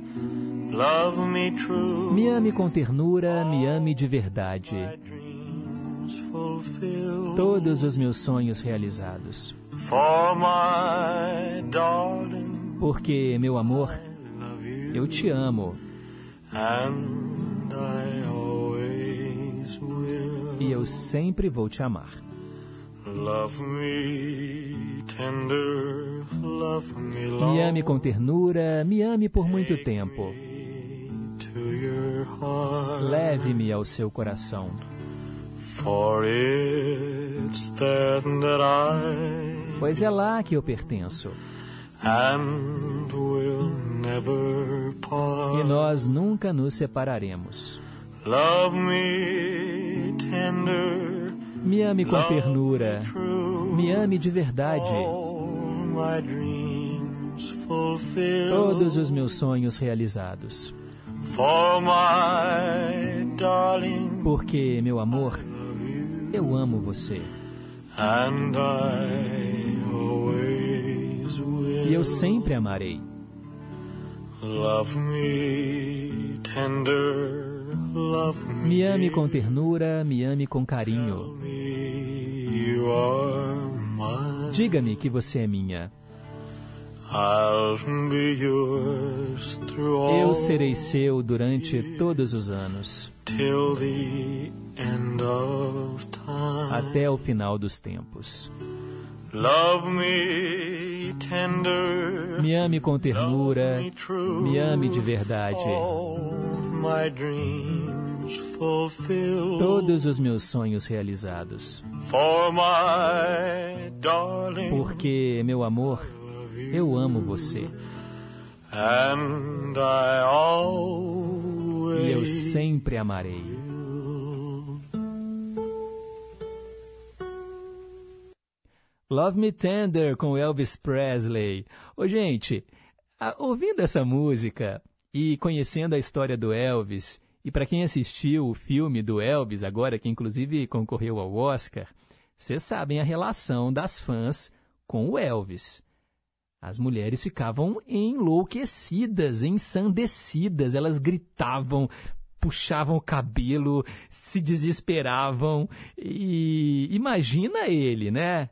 love me true. Me ame com ternura, me ame de verdade. Todos os meus sonhos realizados. Porque, meu amor. Eu te amo e eu sempre vou te amar. Love me ame com ternura, me ame por muito tempo. Leve-me ao seu coração, pois é lá que eu pertenço. And will never part. E nós nunca nos separaremos. Love me tender, Me ame com ternura, true. me ame de verdade. Todos os meus sonhos realizados. For my darling, Porque, meu amor, eu amo você. and I. E eu sempre amarei. Me ame com ternura, me ame com carinho. Diga-me que você é minha. Eu serei seu durante todos os anos, até o final dos tempos. Love me tender, Me ame com ternura, me ame de verdade. all my dreams fulfill. Todos os meus sonhos realizados. For my darling, Porque, meu amor, eu amo você. and I always E eu sempre amarei. Love Me Tender com Elvis Presley. Ô, gente, a- ouvindo essa música e conhecendo a história do Elvis, e para quem assistiu o filme do Elvis, agora que inclusive concorreu ao Oscar, vocês sabem a relação das fãs com o Elvis. As mulheres ficavam enlouquecidas, ensandecidas, elas gritavam, puxavam o cabelo, se desesperavam. E imagina ele, né?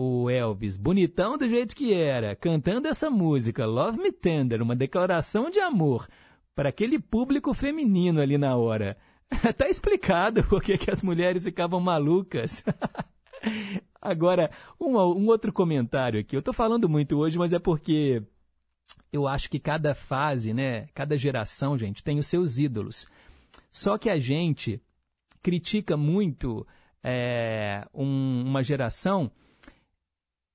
O Elvis, bonitão do jeito que era, cantando essa música, Love Me Tender, uma declaração de amor para aquele público feminino ali na hora. [laughs] tá explicado por que que as mulheres ficavam malucas. [laughs] Agora, um, um outro comentário aqui. Eu estou falando muito hoje, mas é porque eu acho que cada fase, né, cada geração, gente, tem os seus ídolos. Só que a gente critica muito é, um- uma geração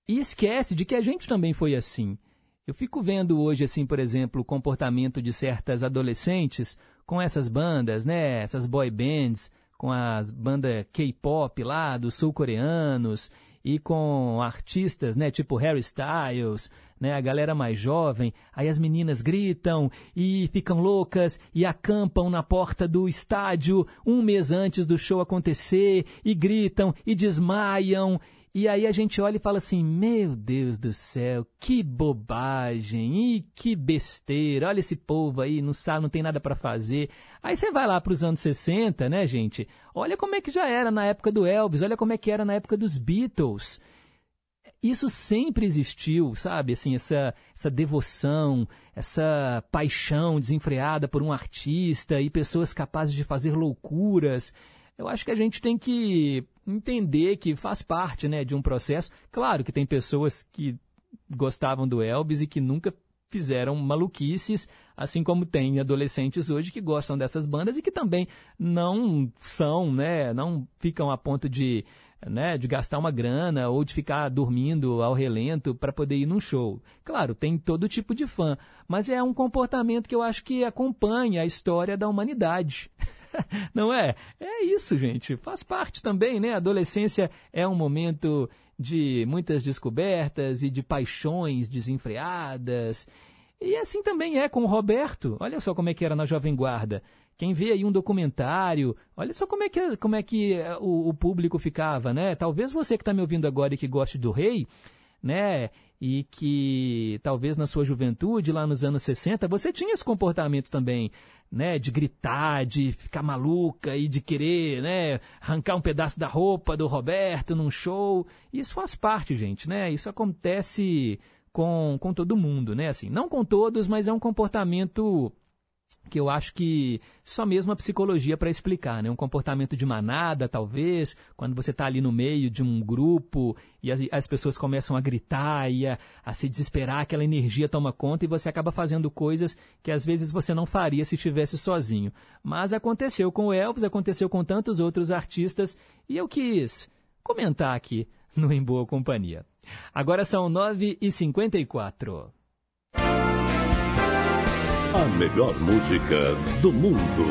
e esquece de que a gente também foi assim. Eu fico vendo hoje, assim, por exemplo, o comportamento de certas adolescentes com essas bandas, né? Essas boy bands, com as bandas K-pop lá dos sul-coreanos e com artistas, né? Tipo Harry Styles, né? A galera mais jovem. Aí as meninas gritam e ficam loucas e acampam na porta do estádio um mês antes do show acontecer e gritam e desmaiam. E aí a gente olha e fala assim: Meu Deus do céu, que bobagem e que besteira. Olha esse povo aí, não sabe, não tem nada para fazer. Aí você vai lá para os anos 60, né, gente? Olha como é que já era na época do Elvis, olha como é que era na época dos Beatles. Isso sempre existiu, sabe? Assim, essa, essa devoção, essa paixão desenfreada por um artista e pessoas capazes de fazer loucuras. Eu acho que a gente tem que entender que faz parte né, de um processo. Claro que tem pessoas que gostavam do Elvis e que nunca fizeram maluquices, assim como tem adolescentes hoje que gostam dessas bandas e que também não são, né, não ficam a ponto de, né, de gastar uma grana ou de ficar dormindo ao relento para poder ir num show. Claro, tem todo tipo de fã, mas é um comportamento que eu acho que acompanha a história da humanidade. [laughs] [laughs] Não é? É isso, gente. Faz parte também, né? A adolescência é um momento de muitas descobertas e de paixões desenfreadas. E assim também é com o Roberto. Olha só como é que era na Jovem Guarda. Quem vê aí um documentário, olha só como é que, como é que o, o público ficava, né? Talvez você que está me ouvindo agora e que goste do rei, né? E que talvez na sua juventude, lá nos anos 60, você tinha esse comportamento também, né? De gritar, de ficar maluca e de querer, né? Arrancar um pedaço da roupa do Roberto num show. Isso faz parte, gente, né? Isso acontece com, com todo mundo, né? Assim, não com todos, mas é um comportamento que eu acho que só mesmo a psicologia para explicar, né? Um comportamento de manada, talvez, quando você está ali no meio de um grupo e as, as pessoas começam a gritar e a, a, se desesperar, aquela energia toma conta e você acaba fazendo coisas que às vezes você não faria se estivesse sozinho. Mas aconteceu com o Elvis, aconteceu com tantos outros artistas e eu quis comentar aqui no Em Boa Companhia. Agora são 9h54. A melhor música do mundo.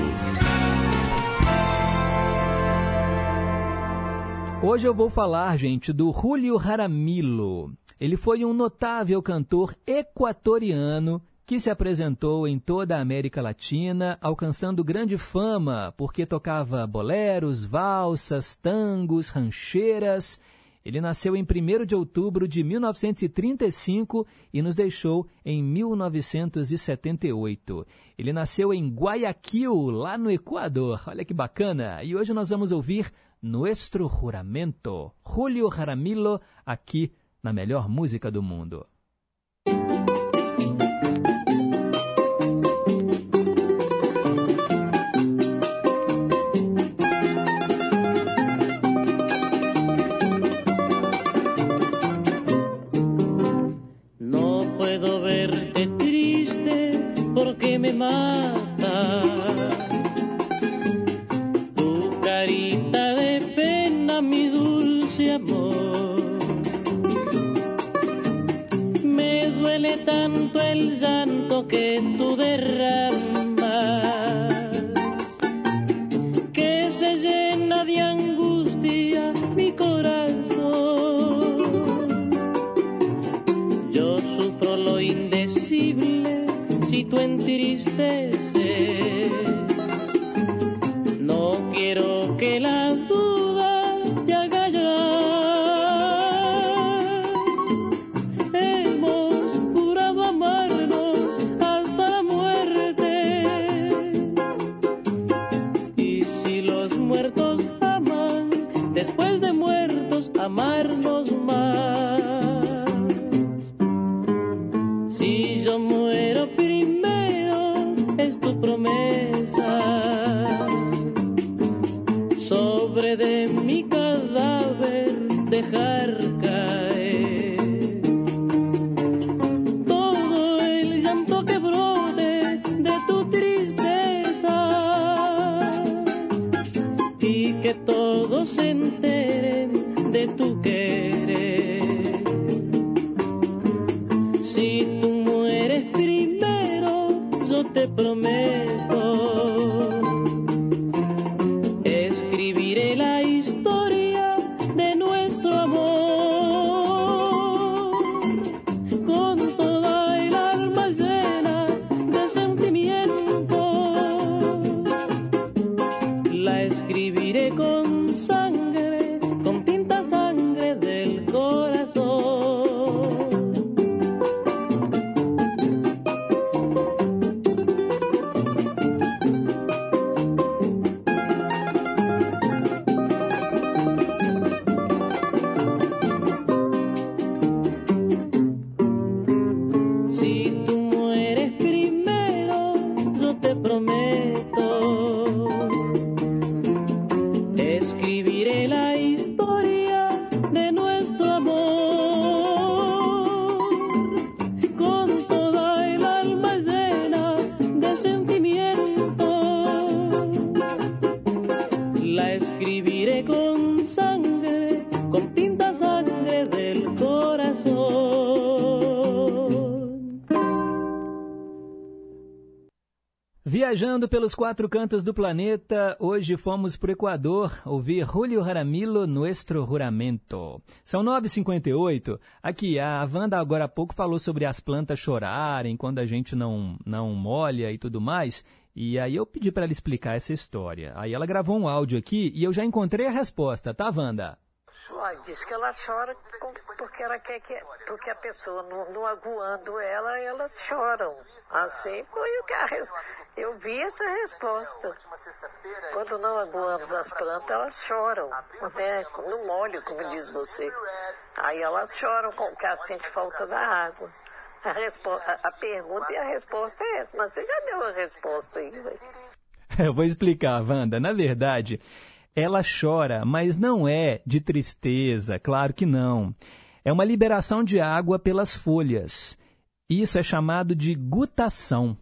Hoje eu vou falar, gente, do Julio Jaramillo. Ele foi um notável cantor equatoriano que se apresentou em toda a América Latina, alcançando grande fama porque tocava boleros, valsas, tangos, rancheiras. Ele nasceu em 1 de outubro de 1935 e nos deixou em 1978. Ele nasceu em Guayaquil, lá no Equador. Olha que bacana! E hoje nós vamos ouvir Nuestro Juramento, Julio Jaramillo, aqui na melhor música do mundo. Tu carita de pena, mi dulce amor. Me duele tanto el llanto que tú derramas, ustedes Viajando pelos quatro cantos do planeta, hoje fomos para o Equador ouvir Julio Jaramillo, Nuestro Juramento. São 9h58. Aqui, a Wanda agora há pouco falou sobre as plantas chorarem quando a gente não, não molha e tudo mais. E aí eu pedi para ela explicar essa história. Aí ela gravou um áudio aqui e eu já encontrei a resposta, tá, Wanda? Diz que ela chora porque ela quer que porque a pessoa não, não aguando ela, elas choram. Assim foi o que a eu vi essa resposta. Quando não aguamos as plantas, elas choram, né? No molho, como diz você. Aí elas choram com que sente falta da água. A, a, a pergunta e a resposta é essa, mas você já deu a resposta aí. [laughs] Eu vou explicar, Wanda. Na verdade, ela chora, mas não é de tristeza, claro que não. É uma liberação de água pelas folhas. Isso é chamado de gutação.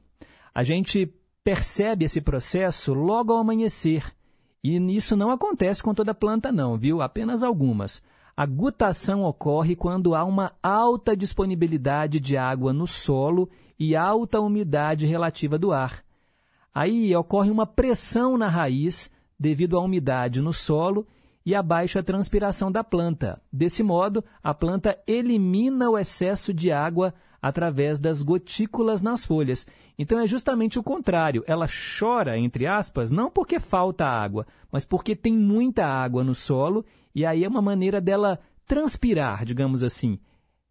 A gente percebe esse processo logo ao amanhecer. E isso não acontece com toda planta, não, viu? Apenas algumas. A gutação ocorre quando há uma alta disponibilidade de água no solo e alta umidade relativa do ar. Aí ocorre uma pressão na raiz devido à umidade no solo e à baixa transpiração da planta. Desse modo, a planta elimina o excesso de água através das gotículas nas folhas. Então é justamente o contrário. Ela chora, entre aspas, não porque falta água, mas porque tem muita água no solo e aí é uma maneira dela transpirar, digamos assim.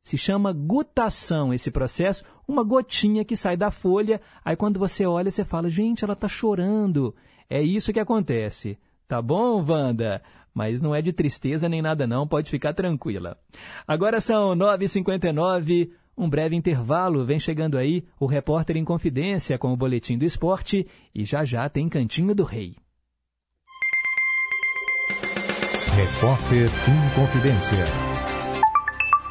Se chama gutação esse processo, uma gotinha que sai da folha, aí quando você olha, você fala, gente, ela está chorando. É isso que acontece. Tá bom, Wanda? Mas não é de tristeza nem nada não, pode ficar tranquila. Agora são 9h59, um breve intervalo, vem chegando aí o repórter em confidência com o Boletim do Esporte e já já tem Cantinho do Rei. Repórter em confidência.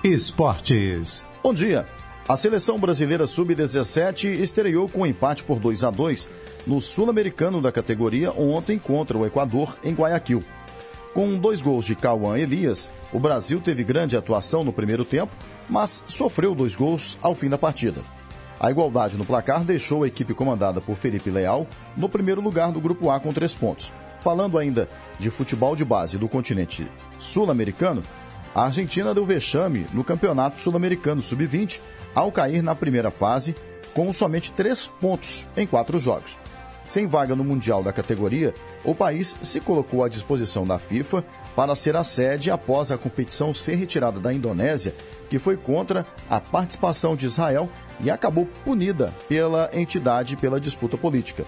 Esportes. Bom dia. A seleção brasileira sub-17 estreou com um empate por 2 a 2 no Sul-Americano da categoria ontem contra o Equador em Guayaquil. Com dois gols de Cauã Elias, o Brasil teve grande atuação no primeiro tempo, mas sofreu dois gols ao fim da partida. A igualdade no placar deixou a equipe comandada por Felipe Leal no primeiro lugar do Grupo A com três pontos. Falando ainda de futebol de base do continente sul-americano, a Argentina deu vexame no Campeonato Sul-Americano Sub-20 ao cair na primeira fase com somente três pontos em quatro jogos. Sem vaga no Mundial da categoria, o país se colocou à disposição da FIFA para ser a sede após a competição ser retirada da Indonésia, que foi contra a participação de Israel e acabou punida pela entidade pela disputa política.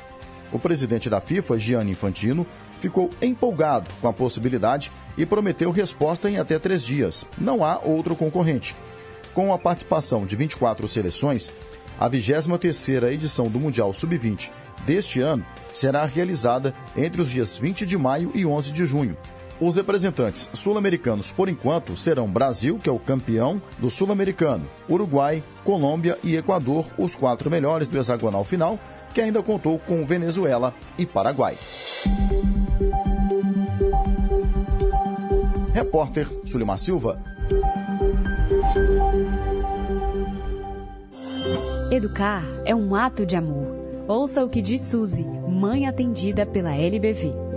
O presidente da FIFA, Gianni Infantino, ficou empolgado com a possibilidade e prometeu resposta em até três dias. Não há outro concorrente. Com a participação de 24 seleções, a 23ª edição do Mundial Sub-20 deste ano será realizada entre os dias 20 de maio e 11 de junho. Os representantes sul-americanos, por enquanto, serão Brasil, que é o campeão do sul-americano, Uruguai, Colômbia e Equador, os quatro melhores do hexagonal final, que ainda contou com Venezuela e Paraguai. Repórter Sulimar Silva. Educar é um ato de amor. Ouça o que diz Suzy, mãe atendida pela LBV.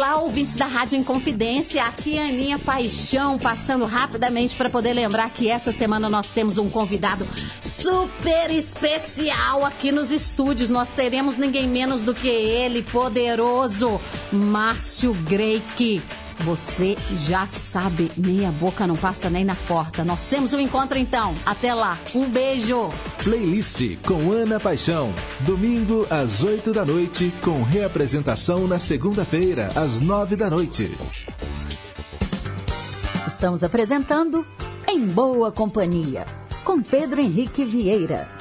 Olá, ouvintes da Rádio Inconfidência. Aqui é a Aninha Paixão, passando rapidamente para poder lembrar que essa semana nós temos um convidado super especial aqui nos estúdios. Nós teremos ninguém menos do que ele, poderoso Márcio Greik. Você já sabe, meia boca não passa nem na porta. Nós temos um encontro então. Até lá. Um beijo. Playlist com Ana Paixão. Domingo às 8 da noite, com reapresentação na segunda-feira, às 9 da noite. Estamos apresentando Em Boa Companhia, com Pedro Henrique Vieira.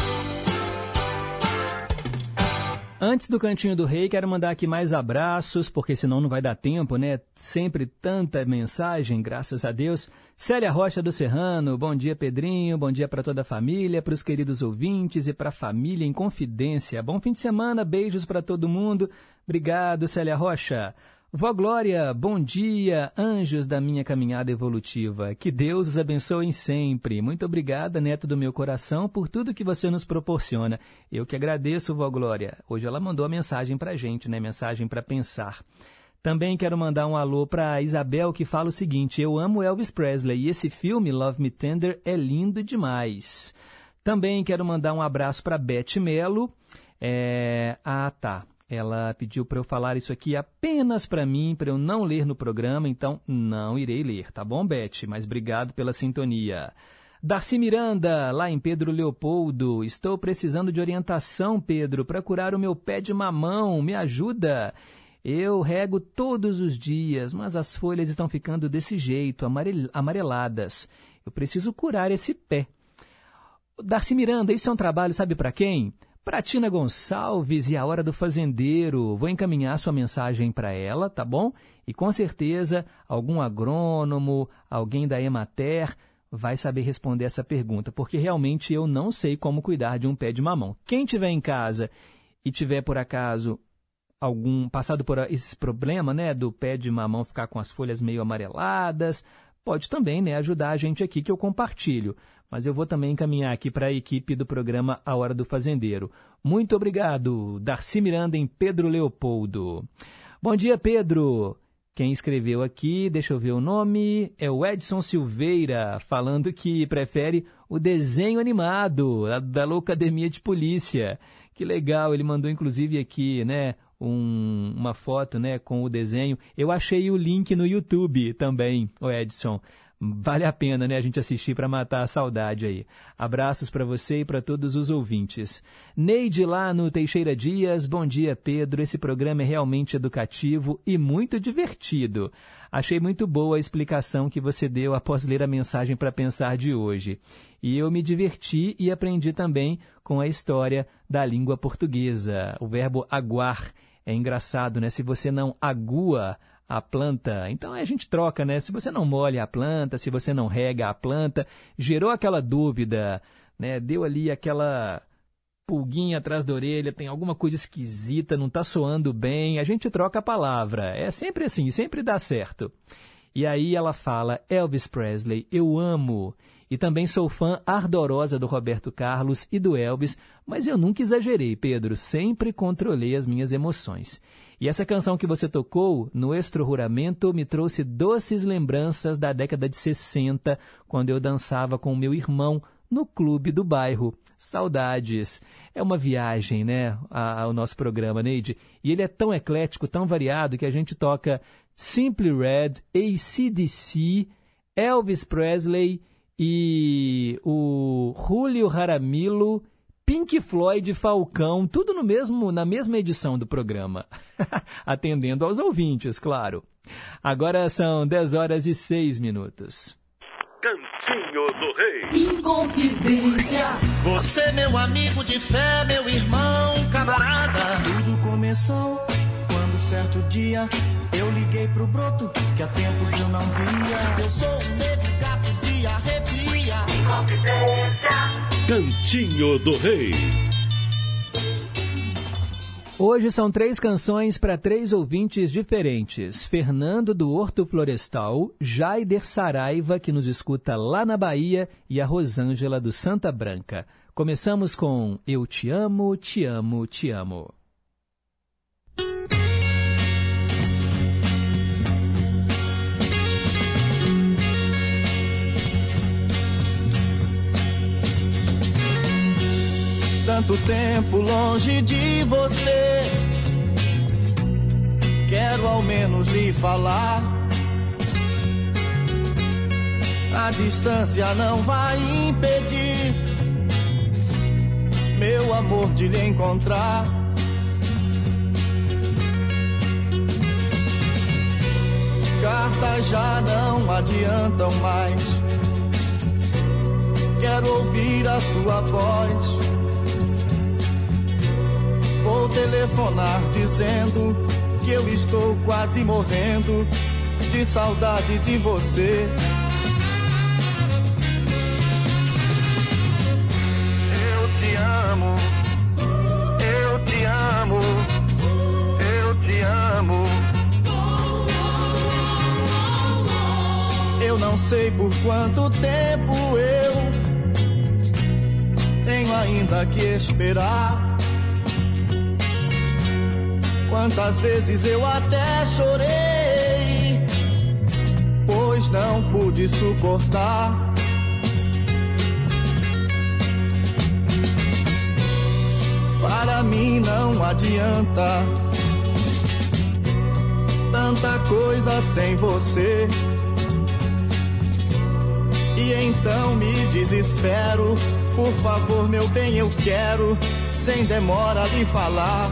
Antes do Cantinho do Rei, quero mandar aqui mais abraços, porque senão não vai dar tempo, né? Sempre tanta mensagem, graças a Deus. Célia Rocha do Serrano, bom dia Pedrinho, bom dia para toda a família, para os queridos ouvintes e para a família em confidência. Bom fim de semana, beijos para todo mundo. Obrigado, Célia Rocha. Vó Glória, bom dia, anjos da minha caminhada evolutiva. Que Deus os abençoe sempre. Muito obrigada, neto do meu coração, por tudo que você nos proporciona. Eu que agradeço, Vó Glória. Hoje ela mandou a mensagem para a gente, né? Mensagem para pensar. Também quero mandar um alô para Isabel, que fala o seguinte: Eu amo Elvis Presley e esse filme, Love Me Tender, é lindo demais. Também quero mandar um abraço para Beth Melo. É... Ah, tá. Ela pediu para eu falar isso aqui apenas para mim, para eu não ler no programa, então não irei ler, tá bom, Beth? Mas obrigado pela sintonia. Darcy Miranda, lá em Pedro Leopoldo. Estou precisando de orientação, Pedro, para curar o meu pé de mamão. Me ajuda? Eu rego todos os dias, mas as folhas estão ficando desse jeito, amareladas. Eu preciso curar esse pé. Darcy Miranda, isso é um trabalho, sabe para quem? Para Tina Gonçalves e a Hora do Fazendeiro, vou encaminhar sua mensagem para ela, tá bom? E com certeza algum agrônomo, alguém da Emater vai saber responder essa pergunta, porque realmente eu não sei como cuidar de um pé de mamão. Quem tiver em casa e tiver por acaso algum passado por esse problema, né, do pé de mamão ficar com as folhas meio amareladas, pode também, né, ajudar a gente aqui que eu compartilho mas eu vou também encaminhar aqui para a equipe do programa A Hora do Fazendeiro. Muito obrigado, Darcy Miranda em Pedro Leopoldo. Bom dia, Pedro. Quem escreveu aqui, deixa eu ver o nome, é o Edson Silveira, falando que prefere o desenho animado da Loucademia de Polícia. Que legal, ele mandou inclusive aqui, né, um, uma foto, né, com o desenho. Eu achei o link no YouTube também, o Edson. Vale a pena, né, a gente assistir para matar a saudade aí. Abraços para você e para todos os ouvintes. Neide lá no Teixeira Dias, bom dia, Pedro. Esse programa é realmente educativo e muito divertido. Achei muito boa a explicação que você deu após ler a mensagem para pensar de hoje. E eu me diverti e aprendi também com a história da língua portuguesa. O verbo aguar é engraçado, né? Se você não agua a planta. Então a gente troca, né? Se você não molha a planta, se você não rega a planta, gerou aquela dúvida, né? Deu ali aquela pulguinha atrás da orelha, tem alguma coisa esquisita, não está soando bem, a gente troca a palavra. É sempre assim, sempre dá certo. E aí ela fala: Elvis Presley, eu amo. E também sou fã ardorosa do Roberto Carlos e do Elvis, mas eu nunca exagerei, Pedro, sempre controlei as minhas emoções. E essa canção que você tocou, Nuestro Juramento, me trouxe doces lembranças da década de 60, quando eu dançava com meu irmão no clube do bairro. Saudades. É uma viagem, né, ao nosso programa, Neide. E ele é tão eclético, tão variado, que a gente toca Simply Red, ACDC, Elvis Presley e o Julio Jaramillo, Pink Floyd, Falcão, tudo no mesmo na mesma edição do programa, [laughs] atendendo aos ouvintes, claro. Agora são 10 horas e 6 minutos. Cantinho do Rei. Inconfidência. Você, meu amigo de fé, meu irmão, camarada. Tudo começou quando certo dia eu liguei pro broto que há tempos eu não via. Eu sou um negro gato de arrepia. Cantinho do Rei. Hoje são três canções para três ouvintes diferentes. Fernando do Horto Florestal, Jaider Saraiva, que nos escuta lá na Bahia, e a Rosângela do Santa Branca. Começamos com Eu Te Amo, Te Amo, Te Amo. Tanto tempo longe de você. Quero ao menos lhe falar. A distância não vai impedir meu amor de lhe encontrar. Cartas já não adiantam mais. Quero ouvir a sua voz Vou telefonar dizendo que eu estou quase morrendo de saudade de você. Eu te amo, eu te amo, eu te amo. Eu não sei por quanto tempo eu tenho ainda que esperar. Quantas vezes eu até chorei, pois não pude suportar. Para mim não adianta tanta coisa sem você. E então me desespero. Por favor, meu bem, eu quero, sem demora, lhe falar.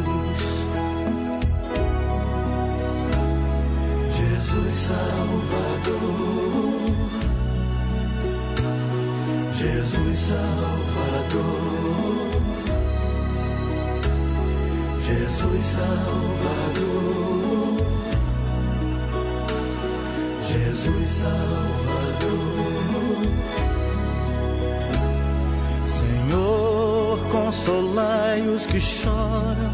Salvador. Jesus Salvador. Jesus Salvador, Jesus Salvador. Senhor, consolai os que choram,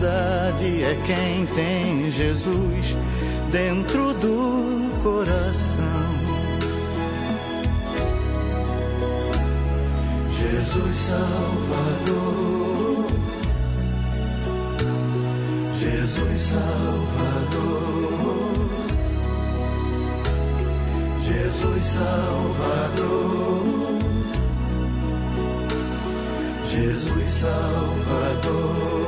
Verdade é quem tem Jesus dentro do coração. Jesus Salvador, Jesus Salvador, Jesus Salvador, Jesus Salvador.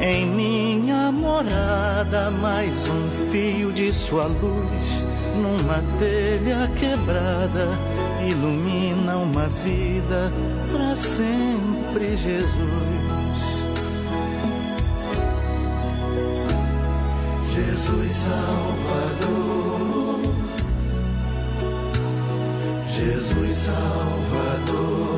Em minha morada, mais um fio de sua luz, numa telha quebrada, ilumina uma vida para sempre, Jesus. Jesus Salvador, Jesus Salvador.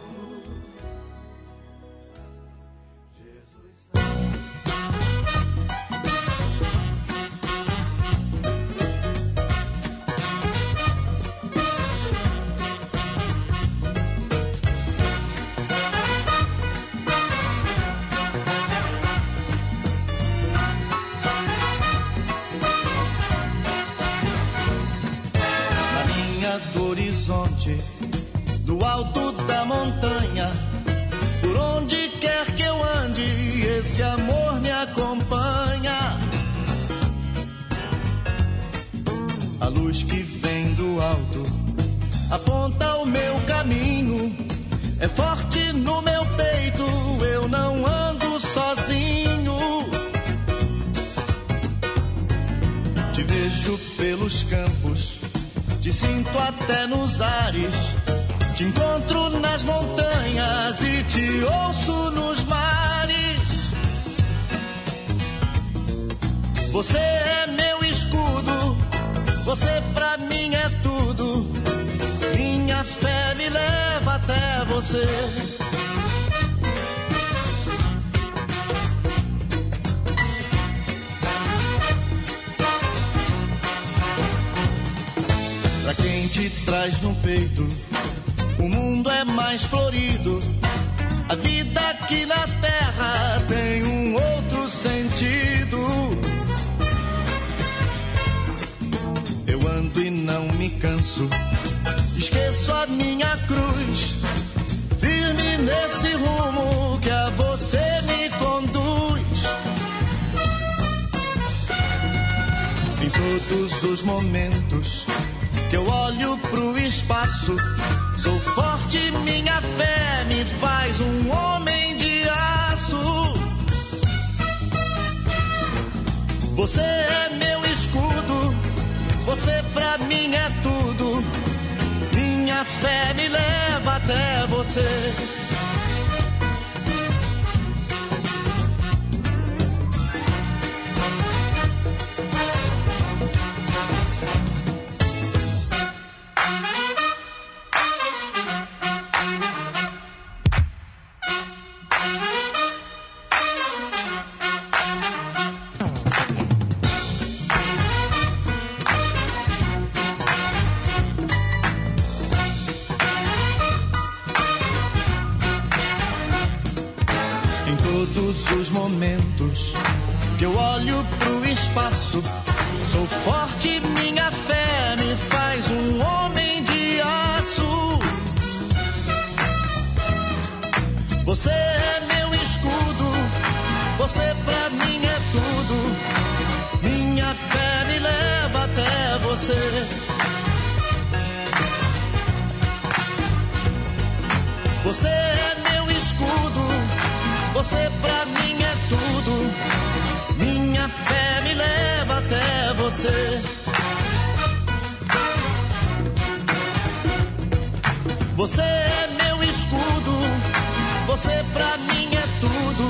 Pra mim é tudo.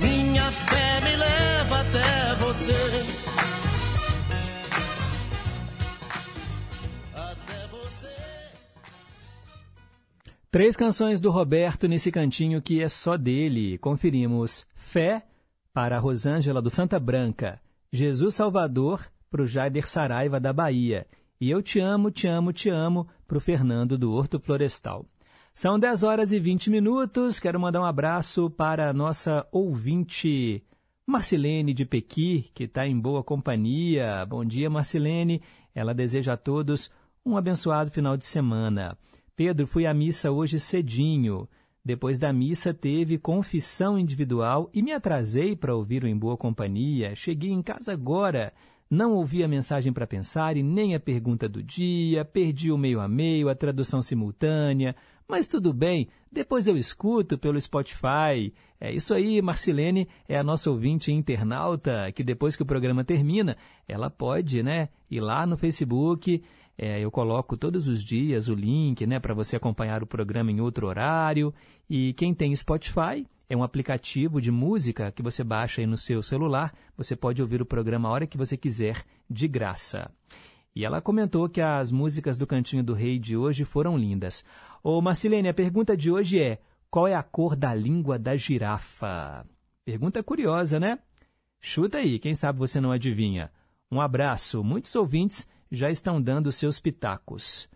Minha fé me leva até você. Três canções do Roberto nesse cantinho que é só dele. Conferimos Fé para a Rosângela do Santa Branca, Jesus Salvador para o Jaider Saraiva da Bahia e Eu Te Amo, Te Amo, Te Amo para o Fernando do Horto Florestal. São 10 horas e 20 minutos. Quero mandar um abraço para a nossa ouvinte Marcilene de Pequi, que está em boa companhia. Bom dia, Marcilene. Ela deseja a todos um abençoado final de semana. Pedro, fui à missa hoje cedinho. Depois da missa teve confissão individual e me atrasei para ouvir o Em Boa Companhia. Cheguei em casa agora. Não ouvi a mensagem para pensar e nem a pergunta do dia, perdi o meio a meio, a tradução simultânea, mas tudo bem, depois eu escuto pelo Spotify. É isso aí, Marcilene é a nossa ouvinte internauta, que depois que o programa termina, ela pode né, ir lá no Facebook é, eu coloco todos os dias o link né, para você acompanhar o programa em outro horário. E quem tem Spotify, é um aplicativo de música que você baixa aí no seu celular. Você pode ouvir o programa a hora que você quiser, de graça. E ela comentou que as músicas do Cantinho do Rei de hoje foram lindas. Ô Marcilene, a pergunta de hoje é: qual é a cor da língua da girafa? Pergunta curiosa, né? Chuta aí, quem sabe você não adivinha. Um abraço, muitos ouvintes já estão dando seus pitacos.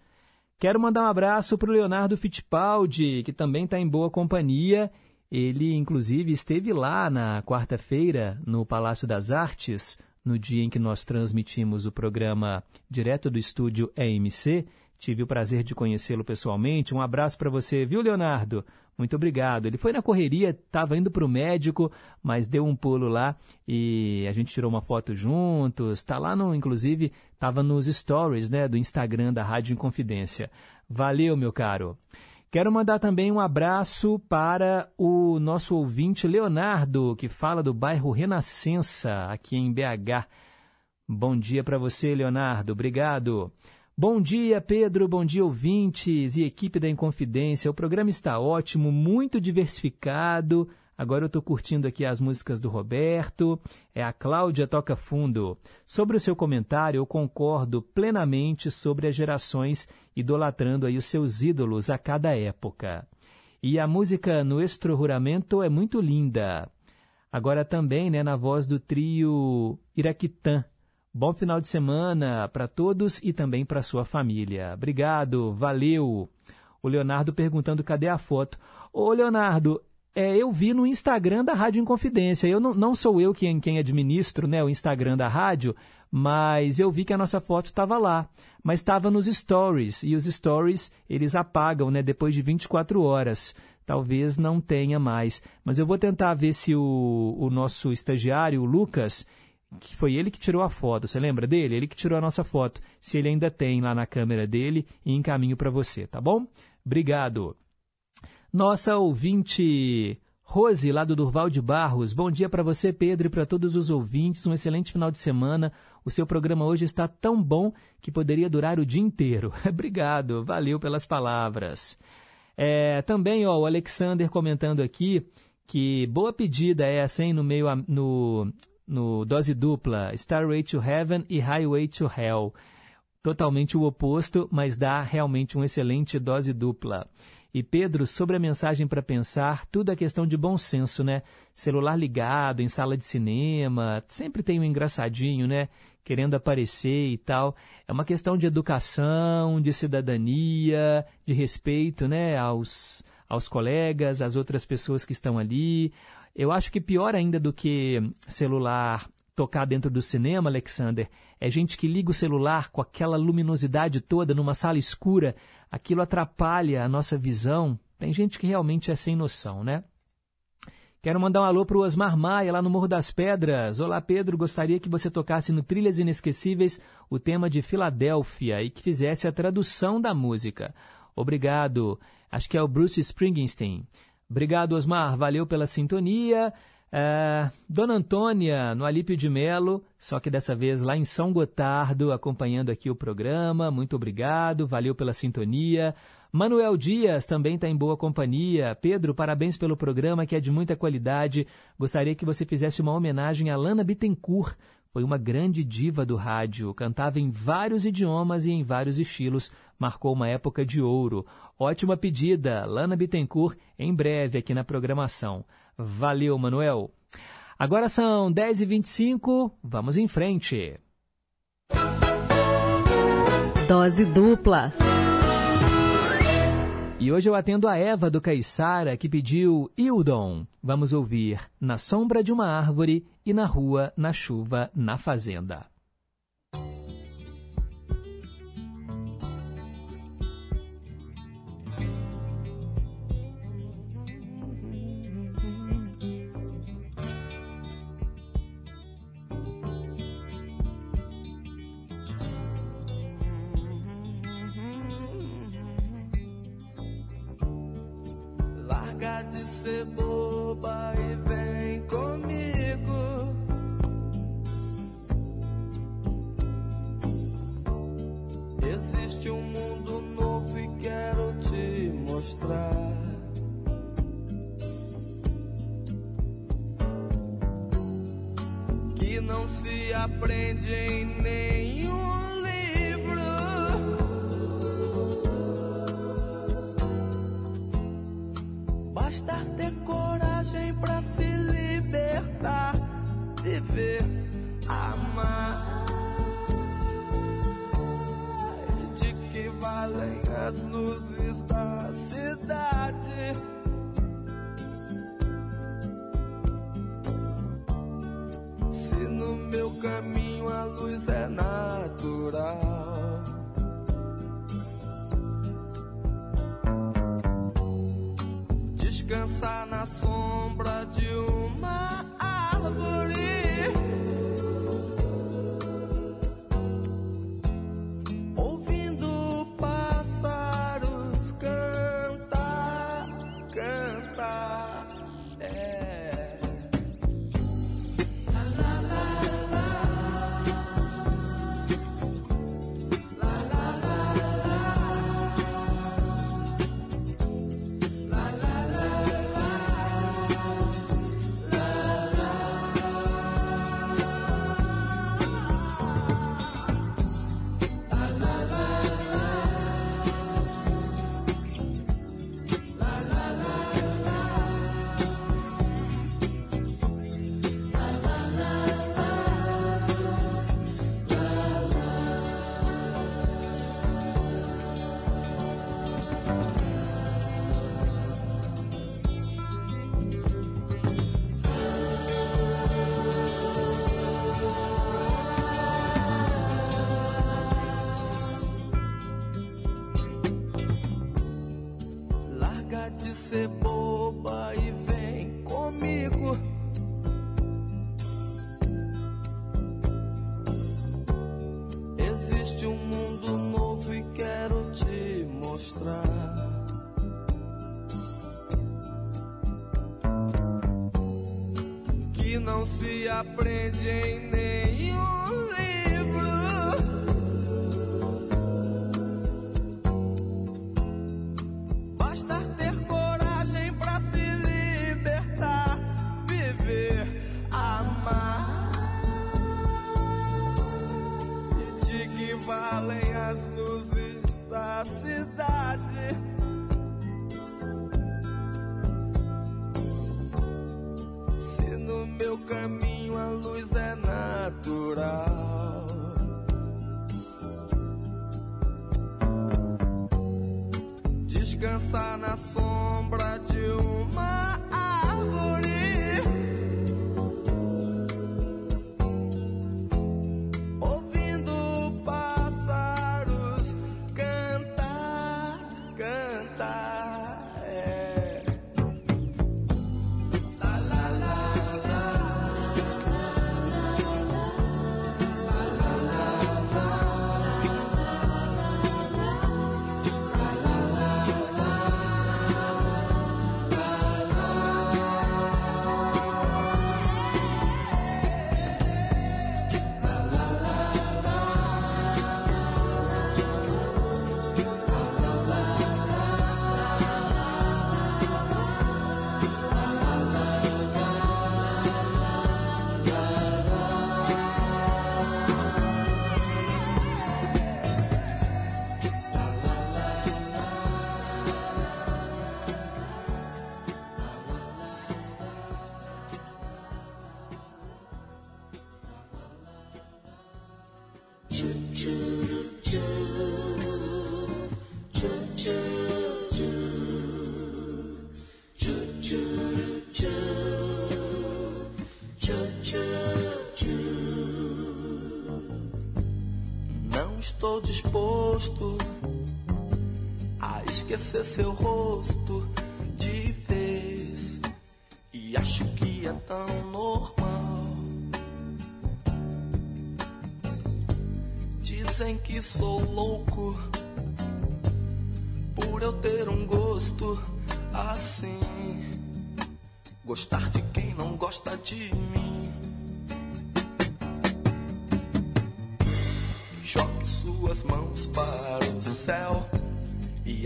Quero mandar um abraço para o Leonardo Fittipaldi, que também está em boa companhia. Ele, inclusive, esteve lá na quarta-feira, no Palácio das Artes, no dia em que nós transmitimos o programa direto do estúdio EMC. Tive o prazer de conhecê-lo pessoalmente. Um abraço para você, viu, Leonardo? Muito obrigado. Ele foi na correria, estava indo para o médico, mas deu um pulo lá e a gente tirou uma foto juntos. Está lá, no, inclusive, estava nos stories né, do Instagram da Rádio Inconfidência. Valeu, meu caro. Quero mandar também um abraço para o nosso ouvinte Leonardo, que fala do bairro Renascença, aqui em BH. Bom dia para você, Leonardo. Obrigado. Bom dia, Pedro. Bom dia, ouvintes e equipe da Inconfidência. O programa está ótimo, muito diversificado. Agora eu estou curtindo aqui as músicas do Roberto. É a Cláudia Toca Fundo. Sobre o seu comentário, eu concordo plenamente sobre as gerações idolatrando aí os seus ídolos a cada época. E a música Nuestro Juramento é muito linda. Agora também, né, na voz do trio Iraquitã, Bom final de semana para todos e também para sua família. Obrigado, valeu. O Leonardo perguntando cadê a foto. Ô, Leonardo, é, eu vi no Instagram da Rádio Inconfidência. Eu não, não sou eu quem, quem administro né, o Instagram da rádio, mas eu vi que a nossa foto estava lá. Mas estava nos stories, e os stories eles apagam né, depois de 24 horas. Talvez não tenha mais. Mas eu vou tentar ver se o, o nosso estagiário, o Lucas, que foi ele que tirou a foto. Você lembra dele? Ele que tirou a nossa foto. Se ele ainda tem lá na câmera dele e encaminho para você, tá bom? Obrigado. Nossa ouvinte Rose, lá do Durval de Barros. Bom dia para você, Pedro, e para todos os ouvintes. Um excelente final de semana. O seu programa hoje está tão bom que poderia durar o dia inteiro. [laughs] Obrigado, valeu pelas palavras. É, também ó, o Alexander comentando aqui que boa pedida é essa, hein, no meio no no Dose Dupla, Starway to Heaven e Highway to Hell. Totalmente o oposto, mas dá realmente uma excelente dose dupla. E Pedro, sobre a mensagem para pensar, tudo é questão de bom senso, né? Celular ligado, em sala de cinema, sempre tem um engraçadinho, né? Querendo aparecer e tal. É uma questão de educação, de cidadania, de respeito, né? Aos, aos colegas, às outras pessoas que estão ali. Eu acho que pior ainda do que celular tocar dentro do cinema, Alexander, é gente que liga o celular com aquela luminosidade toda numa sala escura. Aquilo atrapalha a nossa visão. Tem gente que realmente é sem noção, né? Quero mandar um alô para o Osmar Maia, lá no Morro das Pedras. Olá, Pedro. Gostaria que você tocasse no Trilhas Inesquecíveis o tema de Filadélfia e que fizesse a tradução da música. Obrigado. Acho que é o Bruce Springsteen. Obrigado, Osmar. Valeu pela sintonia. É, Dona Antônia, no Alípio de Melo, só que dessa vez lá em São Gotardo, acompanhando aqui o programa. Muito obrigado, valeu pela sintonia. Manuel Dias também está em boa companhia. Pedro, parabéns pelo programa que é de muita qualidade. Gostaria que você fizesse uma homenagem a Lana Bittencourt. Foi uma grande diva do rádio, cantava em vários idiomas e em vários estilos, marcou uma época de ouro. Ótima pedida, Lana Bittencourt, em breve aqui na programação. Valeu, Manuel. Agora são 10h25, vamos em frente. Dose dupla. E hoje eu atendo a Eva do Caiçara, que pediu Hildon. Vamos ouvir Na Sombra de uma Árvore e Na Rua, na Chuva, na Fazenda. Ser boba e vem comigo. Existe um mundo novo e quero te mostrar. Que não se aprende em nenhum pra se libertar, viver, amar. De que valem as luzes aprende disposto a esquecer seu rosto de vez. E acho que é tão normal. Dizem que sou louco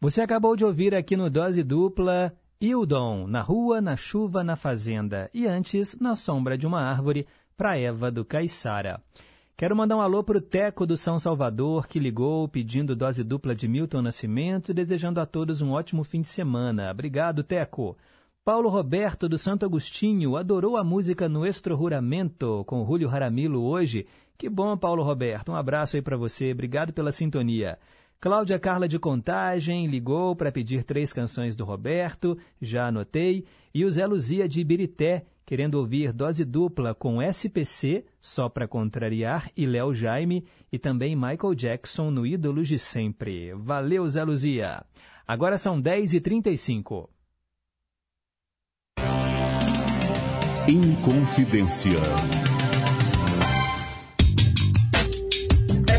Você acabou de ouvir aqui no Dose Dupla Hildon, na rua, na chuva, na fazenda. E antes, na sombra de uma árvore, para Eva do Caiçara. Quero mandar um alô para o Teco do São Salvador, que ligou pedindo dose dupla de Milton Nascimento e desejando a todos um ótimo fim de semana. Obrigado, Teco. Paulo Roberto do Santo Agostinho adorou a música Nuestro Juramento com Julio Jaramillo hoje. Que bom, Paulo Roberto. Um abraço aí para você. Obrigado pela sintonia. Cláudia Carla de Contagem ligou para pedir três canções do Roberto, já anotei. E o Zé Luzia de Ibirité, querendo ouvir dose dupla com SPC, só para contrariar, e Léo Jaime, e também Michael Jackson no Ídolos de Sempre. Valeu, Zé Luzia. Agora são 10h35. Inconfidência.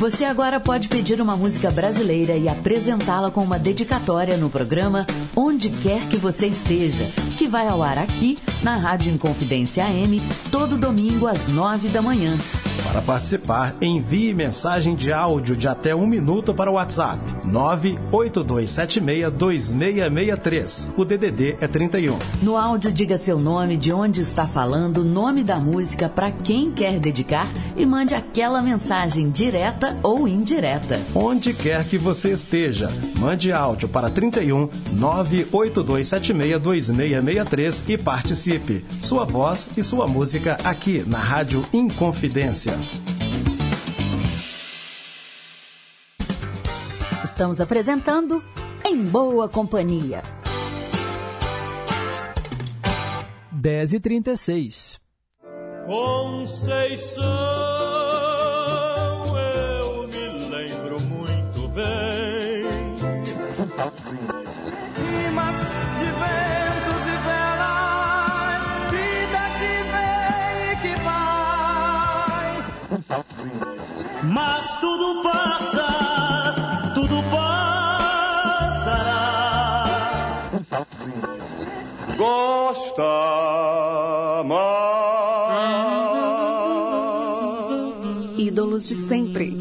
Você agora pode pedir uma música brasileira e apresentá-la com uma dedicatória no programa Onde Quer Que Você Esteja, que vai ao ar aqui na Rádio Inconfidência AM, todo domingo às nove da manhã. Para participar, envie mensagem de áudio de até um minuto para o WhatsApp 982762663. O DDD é 31. No áudio, diga seu nome, de onde está falando, nome da música, para quem quer dedicar e mande aquela mensagem direta ou indireta. Onde quer que você esteja, mande áudio para 31 982762663 e participe. Sua voz e sua música aqui na Rádio Inconfidência. Estamos apresentando Em Boa Companhia. 10 e 36 Conceição, Mas tudo passa, tudo passará. Gosta Ídolos de sempre.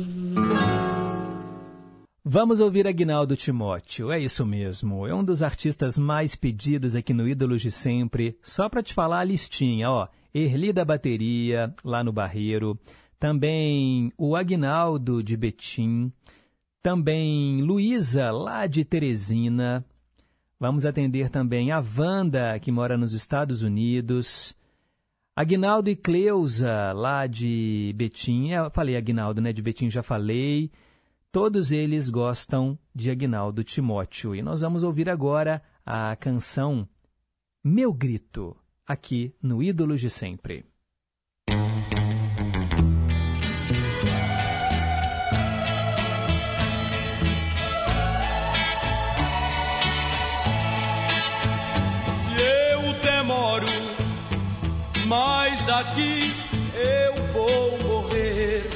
Vamos ouvir Agnaldo Timóteo, é isso mesmo. É um dos artistas mais pedidos aqui no Ídolos de Sempre. Só para te falar a listinha, ó. Erli da Bateria, lá no Barreiro. Também o Agnaldo de Betim. Também Luísa, lá de Teresina. Vamos atender também a Wanda, que mora nos Estados Unidos. Aguinaldo e Cleusa, lá de Betim. Eu falei Aguinaldo, né? De Betim já falei. Todos eles gostam de Aguinaldo Timóteo. E nós vamos ouvir agora a canção Meu Grito, aqui no Ídolos de Sempre. Demoro, mas aqui eu vou morrer.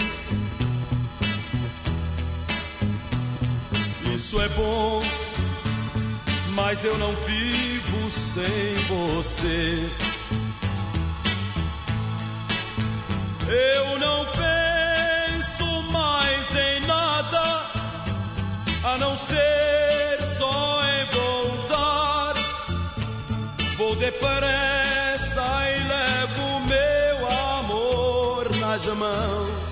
Isso é bom, mas eu não vivo sem você. Eu não penso mais em nada a não ser depressa e levo meu amor nas mãos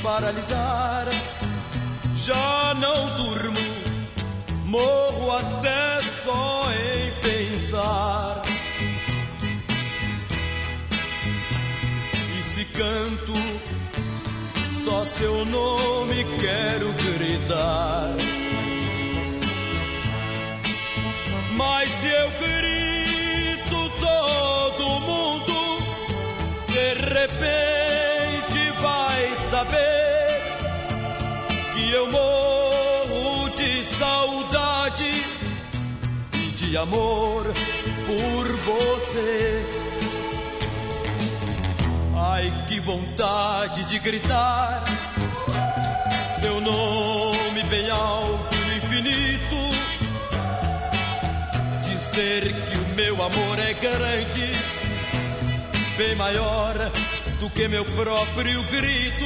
para lhe dar. Já não durmo, morro até só em pensar. E se canto, só seu nome quero gritar. Mas se eu grito, repente vai saber que eu morro de saudade e de amor por você. Ai, que vontade de gritar seu nome bem alto no infinito dizer que o meu amor é grande, bem maior do que meu próprio grito.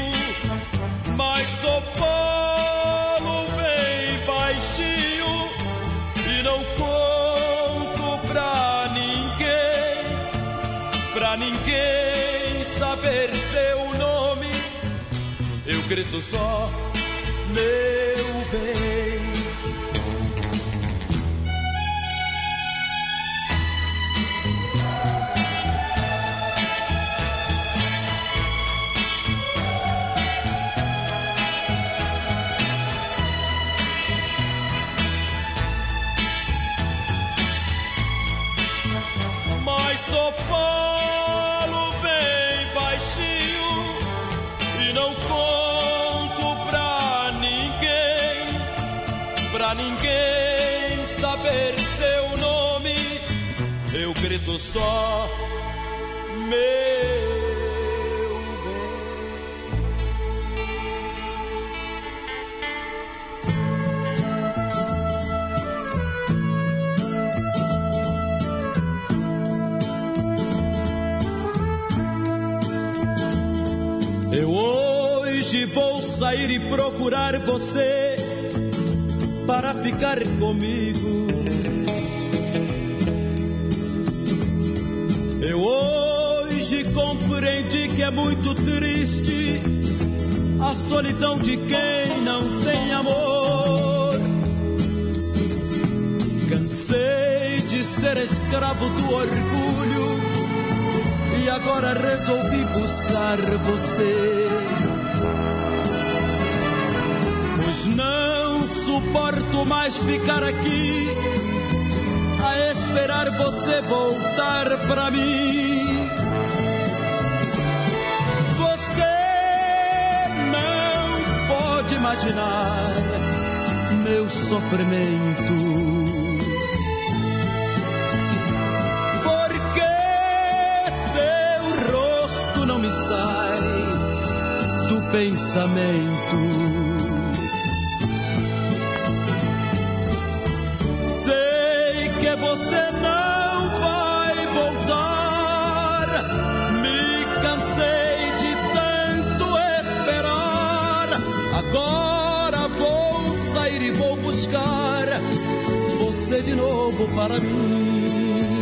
Mas só falo bem baixinho e não conto pra ninguém, pra ninguém saber seu nome. Eu grito só, meu bem. Grito só, meu. Eu hoje vou sair e procurar você para ficar comigo. Hoje compreendi que é muito triste a solidão de quem não tem amor. Cansei de ser escravo do orgulho e agora resolvi buscar você. Pois não suporto mais ficar aqui a esperar você voltar pra mim. Imaginar meu sofrimento. Porque seu rosto não me sai do pensamento. Novo para mim.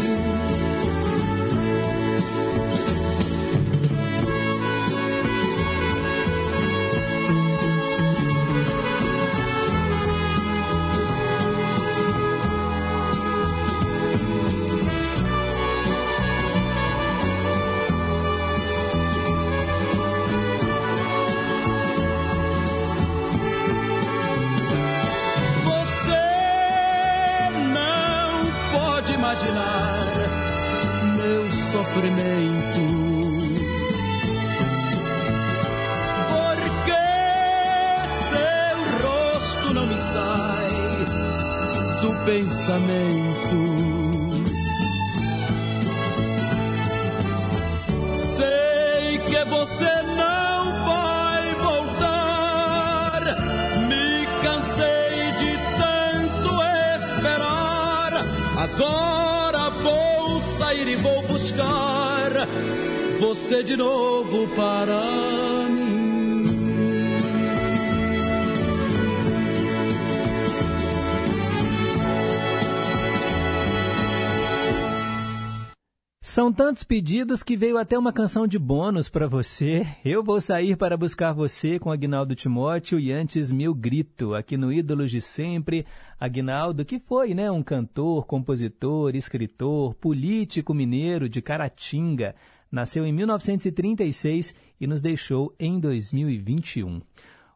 São tantos pedidos que veio até uma canção de bônus para você. Eu vou sair para buscar você com Agnaldo Timóteo e antes Mil Grito, aqui no Ídolos de Sempre. Agnaldo, que foi né, um cantor, compositor, escritor, político mineiro de Caratinga. Nasceu em 1936 e nos deixou em 2021.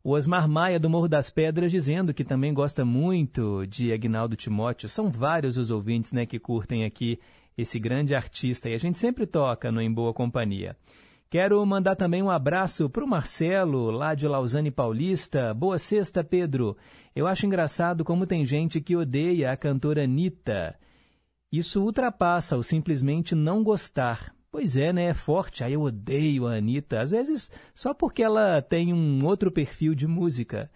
O Osmar Maia, do Morro das Pedras, dizendo que também gosta muito de Agnaldo Timóteo. São vários os ouvintes né, que curtem aqui esse grande artista e a gente sempre toca no Em Boa Companhia. Quero mandar também um abraço para o Marcelo, lá de Lausanne Paulista. Boa sexta, Pedro. Eu acho engraçado como tem gente que odeia a cantora Anitta. Isso ultrapassa o simplesmente não gostar. Pois é, né? É forte. Aí eu odeio a Anitta. Às vezes só porque ela tem um outro perfil de música.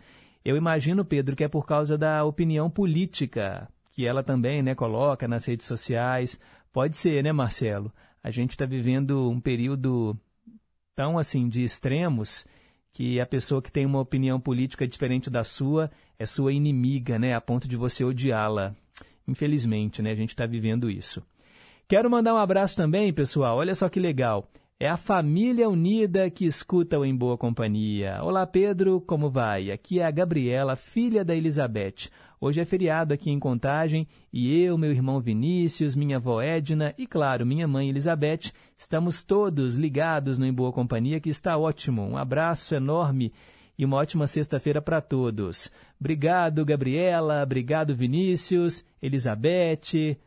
Eu imagino, Pedro, que é por causa da opinião política que ela também né, coloca nas redes sociais. Pode ser, né, Marcelo? A gente está vivendo um período tão assim de extremos que a pessoa que tem uma opinião política diferente da sua é sua inimiga, né, a ponto de você odiá-la. Infelizmente, né, a gente está vivendo isso. Quero mandar um abraço também, pessoal. Olha só que legal. É a família unida que escuta o Em Boa Companhia. Olá, Pedro, como vai? Aqui é a Gabriela, filha da Elizabeth. Hoje é feriado aqui em Contagem e eu, meu irmão Vinícius, minha avó Edna e, claro, minha mãe Elizabeth, estamos todos ligados no Em Boa Companhia, que está ótimo. Um abraço enorme e uma ótima sexta-feira para todos. Obrigado, Gabriela. Obrigado, Vinícius, Elizabeth,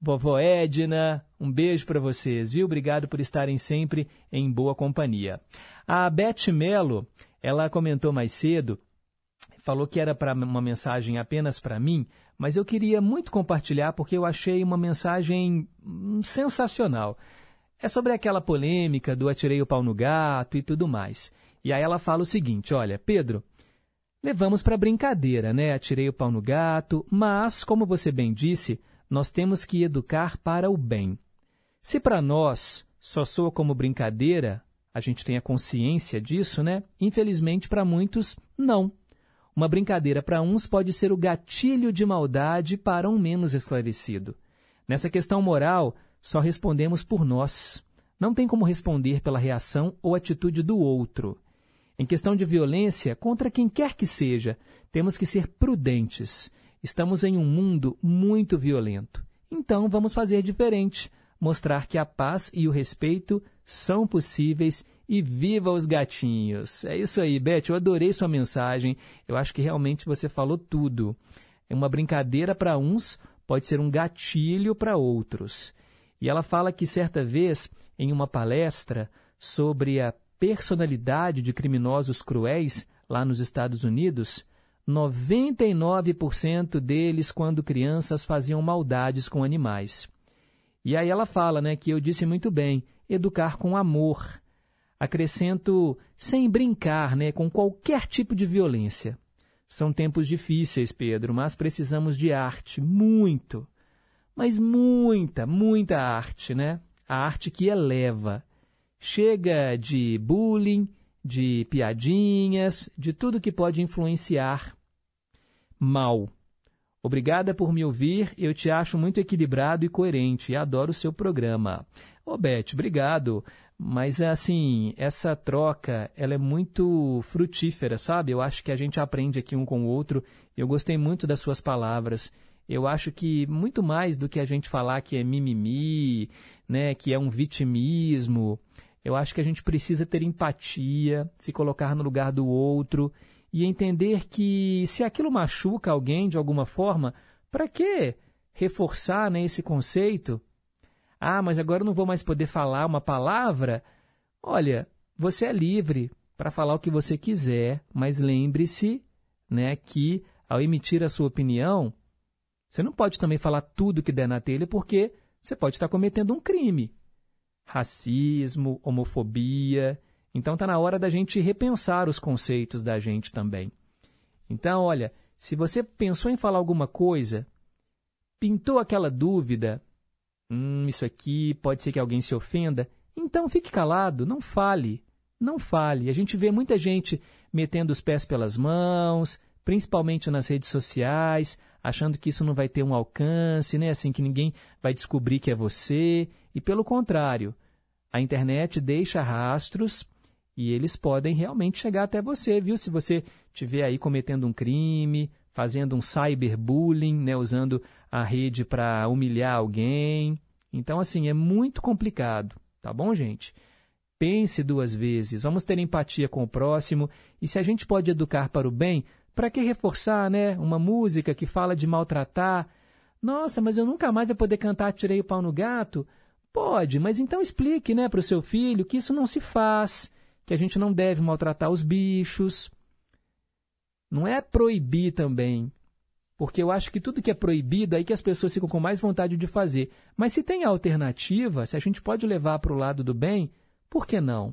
vovó Edna. Um beijo para vocês, viu? Obrigado por estarem sempre em boa companhia. A Beth Melo, ela comentou mais cedo falou que era para uma mensagem apenas para mim, mas eu queria muito compartilhar porque eu achei uma mensagem hum, sensacional. É sobre aquela polêmica do atirei o pau no gato e tudo mais. E aí ela fala o seguinte: olha, Pedro, levamos para brincadeira, né? Atirei o pau no gato, mas, como você bem disse, nós temos que educar para o bem. Se para nós só soa como brincadeira, a gente tem a consciência disso, né? Infelizmente, para muitos, não. Uma brincadeira para uns pode ser o gatilho de maldade para um menos esclarecido. Nessa questão moral, só respondemos por nós. Não tem como responder pela reação ou atitude do outro. Em questão de violência, contra quem quer que seja, temos que ser prudentes. Estamos em um mundo muito violento. Então vamos fazer diferente, mostrar que a paz e o respeito são possíveis e viva os gatinhos. É isso aí, Beth, eu adorei sua mensagem. Eu acho que realmente você falou tudo. É uma brincadeira para uns, pode ser um gatilho para outros. E ela fala que certa vez, em uma palestra sobre a personalidade de criminosos cruéis lá nos Estados Unidos, 99% deles, quando crianças, faziam maldades com animais. E aí ela fala né, que eu disse muito bem, educar com amor. Acrescento, sem brincar né, com qualquer tipo de violência. São tempos difíceis, Pedro, mas precisamos de arte, muito. Mas muita, muita arte, né? A arte que eleva, Chega de bullying, de piadinhas, de tudo que pode influenciar mal. Obrigada por me ouvir, eu te acho muito equilibrado e coerente e adoro o seu programa. Ô Beth, obrigado, mas assim, essa troca, ela é muito frutífera, sabe? Eu acho que a gente aprende aqui um com o outro. Eu gostei muito das suas palavras. Eu acho que muito mais do que a gente falar que é mimimi, né, que é um vitimismo, eu acho que a gente precisa ter empatia, se colocar no lugar do outro e entender que se aquilo machuca alguém de alguma forma, para que reforçar né, esse conceito? Ah, mas agora eu não vou mais poder falar uma palavra? Olha, você é livre para falar o que você quiser, mas lembre-se né, que ao emitir a sua opinião, você não pode também falar tudo que der na telha, porque você pode estar cometendo um crime racismo, homofobia. Então está na hora da gente repensar os conceitos da gente também. Então, olha, se você pensou em falar alguma coisa, pintou aquela dúvida, hum, isso aqui pode ser que alguém se ofenda, então fique calado, não fale, não fale. A gente vê muita gente metendo os pés pelas mãos, principalmente nas redes sociais, achando que isso não vai ter um alcance, né? Assim que ninguém vai descobrir que é você. E pelo contrário, a internet deixa rastros e eles podem realmente chegar até você, viu? Se você estiver aí cometendo um crime, fazendo um cyberbullying, né? usando a rede para humilhar alguém. Então, assim, é muito complicado, tá bom, gente? Pense duas vezes, vamos ter empatia com o próximo e se a gente pode educar para o bem, para que reforçar, né? Uma música que fala de maltratar. Nossa, mas eu nunca mais vou poder cantar Tirei o Pau no Gato. Pode, mas então explique né, para o seu filho que isso não se faz, que a gente não deve maltratar os bichos. Não é proibir também, porque eu acho que tudo que é proibido é aí que as pessoas ficam com mais vontade de fazer. Mas se tem alternativa, se a gente pode levar para o lado do bem, por que não?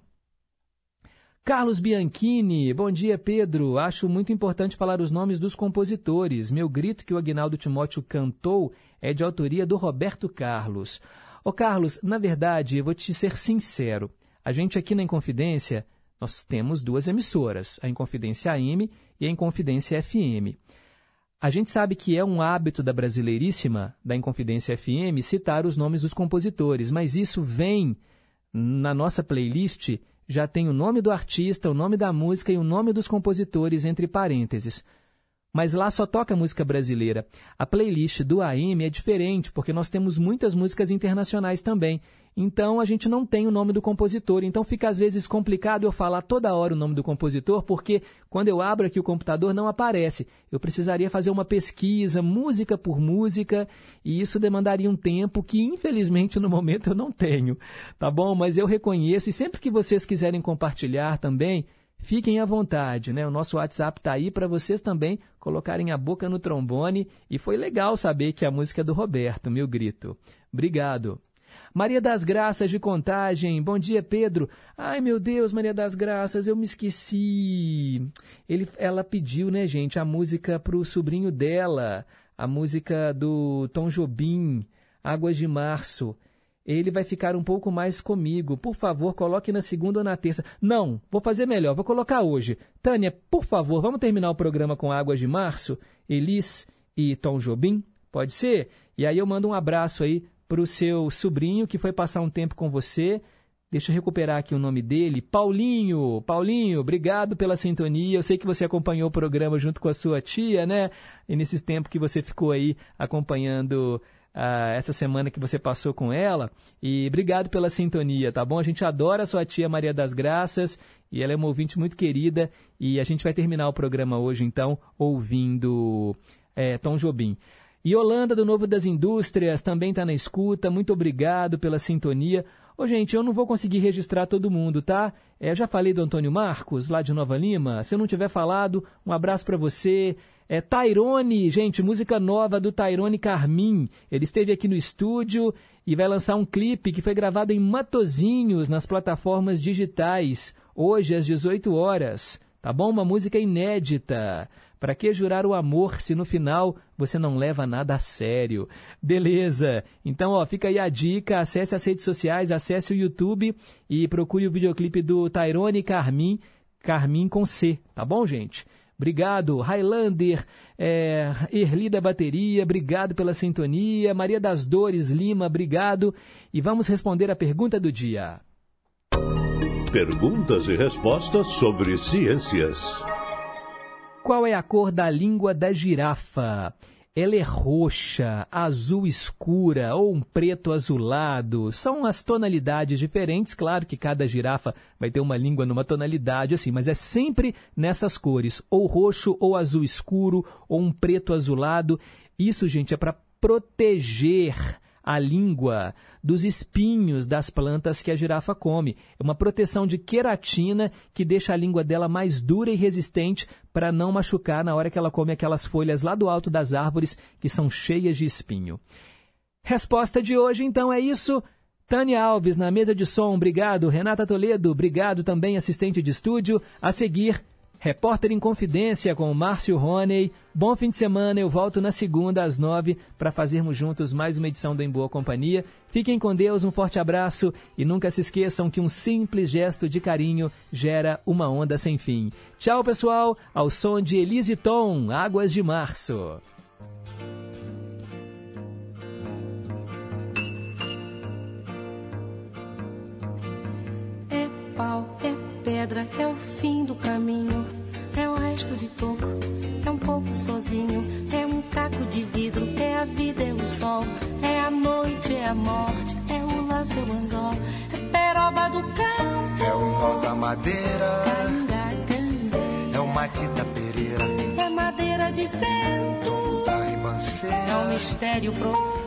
Carlos Bianchini, bom dia Pedro. Acho muito importante falar os nomes dos compositores. Meu grito que o Agnaldo Timóteo cantou é de autoria do Roberto Carlos. Ô Carlos, na verdade, eu vou te ser sincero. A gente aqui na Inconfidência, nós temos duas emissoras, a Inconfidência AM e a Inconfidência FM. A gente sabe que é um hábito da Brasileiríssima, da Inconfidência FM, citar os nomes dos compositores, mas isso vem na nossa playlist, já tem o nome do artista, o nome da música e o nome dos compositores entre parênteses mas lá só toca música brasileira. A playlist do AM é diferente, porque nós temos muitas músicas internacionais também. Então a gente não tem o nome do compositor. Então fica às vezes complicado eu falar toda hora o nome do compositor, porque quando eu abro aqui o computador não aparece. Eu precisaria fazer uma pesquisa, música por música, e isso demandaria um tempo que infelizmente no momento eu não tenho. Tá bom? Mas eu reconheço e sempre que vocês quiserem compartilhar também, Fiquem à vontade, né? O nosso WhatsApp tá aí para vocês também colocarem a boca no trombone e foi legal saber que a música é do Roberto, meu grito. Obrigado. Maria das Graças de Contagem. Bom dia, Pedro. Ai, meu Deus, Maria das Graças, eu me esqueci. Ele, ela pediu, né, gente, a música pro sobrinho dela, a música do Tom Jobim, Águas de Março ele vai ficar um pouco mais comigo. Por favor, coloque na segunda ou na terça. Não, vou fazer melhor, vou colocar hoje. Tânia, por favor, vamos terminar o programa com Águas de Março, Elis e Tom Jobim? Pode ser? E aí eu mando um abraço aí para o seu sobrinho que foi passar um tempo com você. Deixa eu recuperar aqui o nome dele. Paulinho. Paulinho, obrigado pela sintonia. Eu sei que você acompanhou o programa junto com a sua tia, né? E nesses tempos que você ficou aí acompanhando uh, essa semana que você passou com ela. E obrigado pela sintonia, tá bom? A gente adora a sua tia Maria das Graças e ela é uma ouvinte muito querida. E a gente vai terminar o programa hoje, então, ouvindo é, Tom Jobim. E Holanda, do Novo das Indústrias, também está na escuta. Muito obrigado pela sintonia. Ô, gente, eu não vou conseguir registrar todo mundo, tá? É, já falei do Antônio Marcos, lá de Nova Lima. Se eu não tiver falado, um abraço para você. É Tyrone, gente, música nova do Tyrone Carmin. Ele esteve aqui no estúdio e vai lançar um clipe que foi gravado em Matozinhos nas plataformas digitais, hoje às 18 horas. Tá bom? Uma música inédita. Para que jurar o amor se no final você não leva nada a sério? Beleza. Então, ó, fica aí a dica, acesse as redes sociais, acesse o YouTube e procure o videoclipe do Tyrone Carmin, Carmin com C, tá bom, gente? Obrigado, Highlander, é, Erli da Bateria, obrigado pela sintonia. Maria das Dores Lima, obrigado. E vamos responder a pergunta do dia. Perguntas e respostas sobre ciências. Qual é a cor da língua da girafa? Ela é roxa, azul escura ou um preto azulado. São as tonalidades diferentes. Claro que cada girafa vai ter uma língua numa tonalidade assim, mas é sempre nessas cores, ou roxo ou azul escuro ou um preto azulado. Isso, gente, é para proteger a língua dos espinhos das plantas que a girafa come. É uma proteção de queratina que deixa a língua dela mais dura e resistente para não machucar na hora que ela come aquelas folhas lá do alto das árvores que são cheias de espinho. Resposta de hoje, então, é isso. Tânia Alves, na mesa de som, obrigado. Renata Toledo, obrigado também, assistente de estúdio. A seguir, Repórter em Confidência com Márcio Roney. Bom fim de semana, eu volto na segunda às nove para fazermos juntos mais uma edição do Em Boa Companhia. Fiquem com Deus, um forte abraço e nunca se esqueçam que um simples gesto de carinho gera uma onda sem fim. Tchau, pessoal, ao som de Elise Tom, Águas de Março. É pau, é pedra é o fim do caminho, é o resto de toco, é um pouco sozinho, é um caco de vidro, é a vida, é o sol, é a noite, é a morte, é o laço, é o anzol, é peroba do campo, é o nó da madeira, é o matita pereira, é madeira de vento, é o mistério profundo,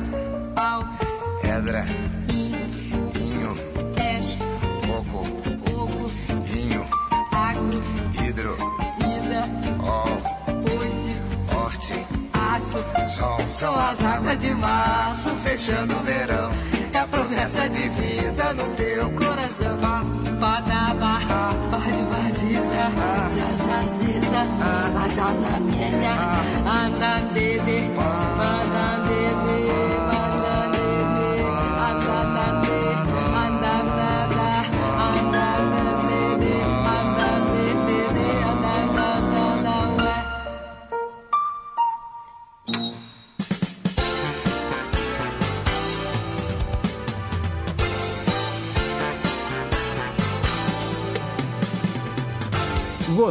Fechando o verão. É a promessa de vida no teu coração. Padaba, pode vaziza, zazaziza, azanamenya, andandede,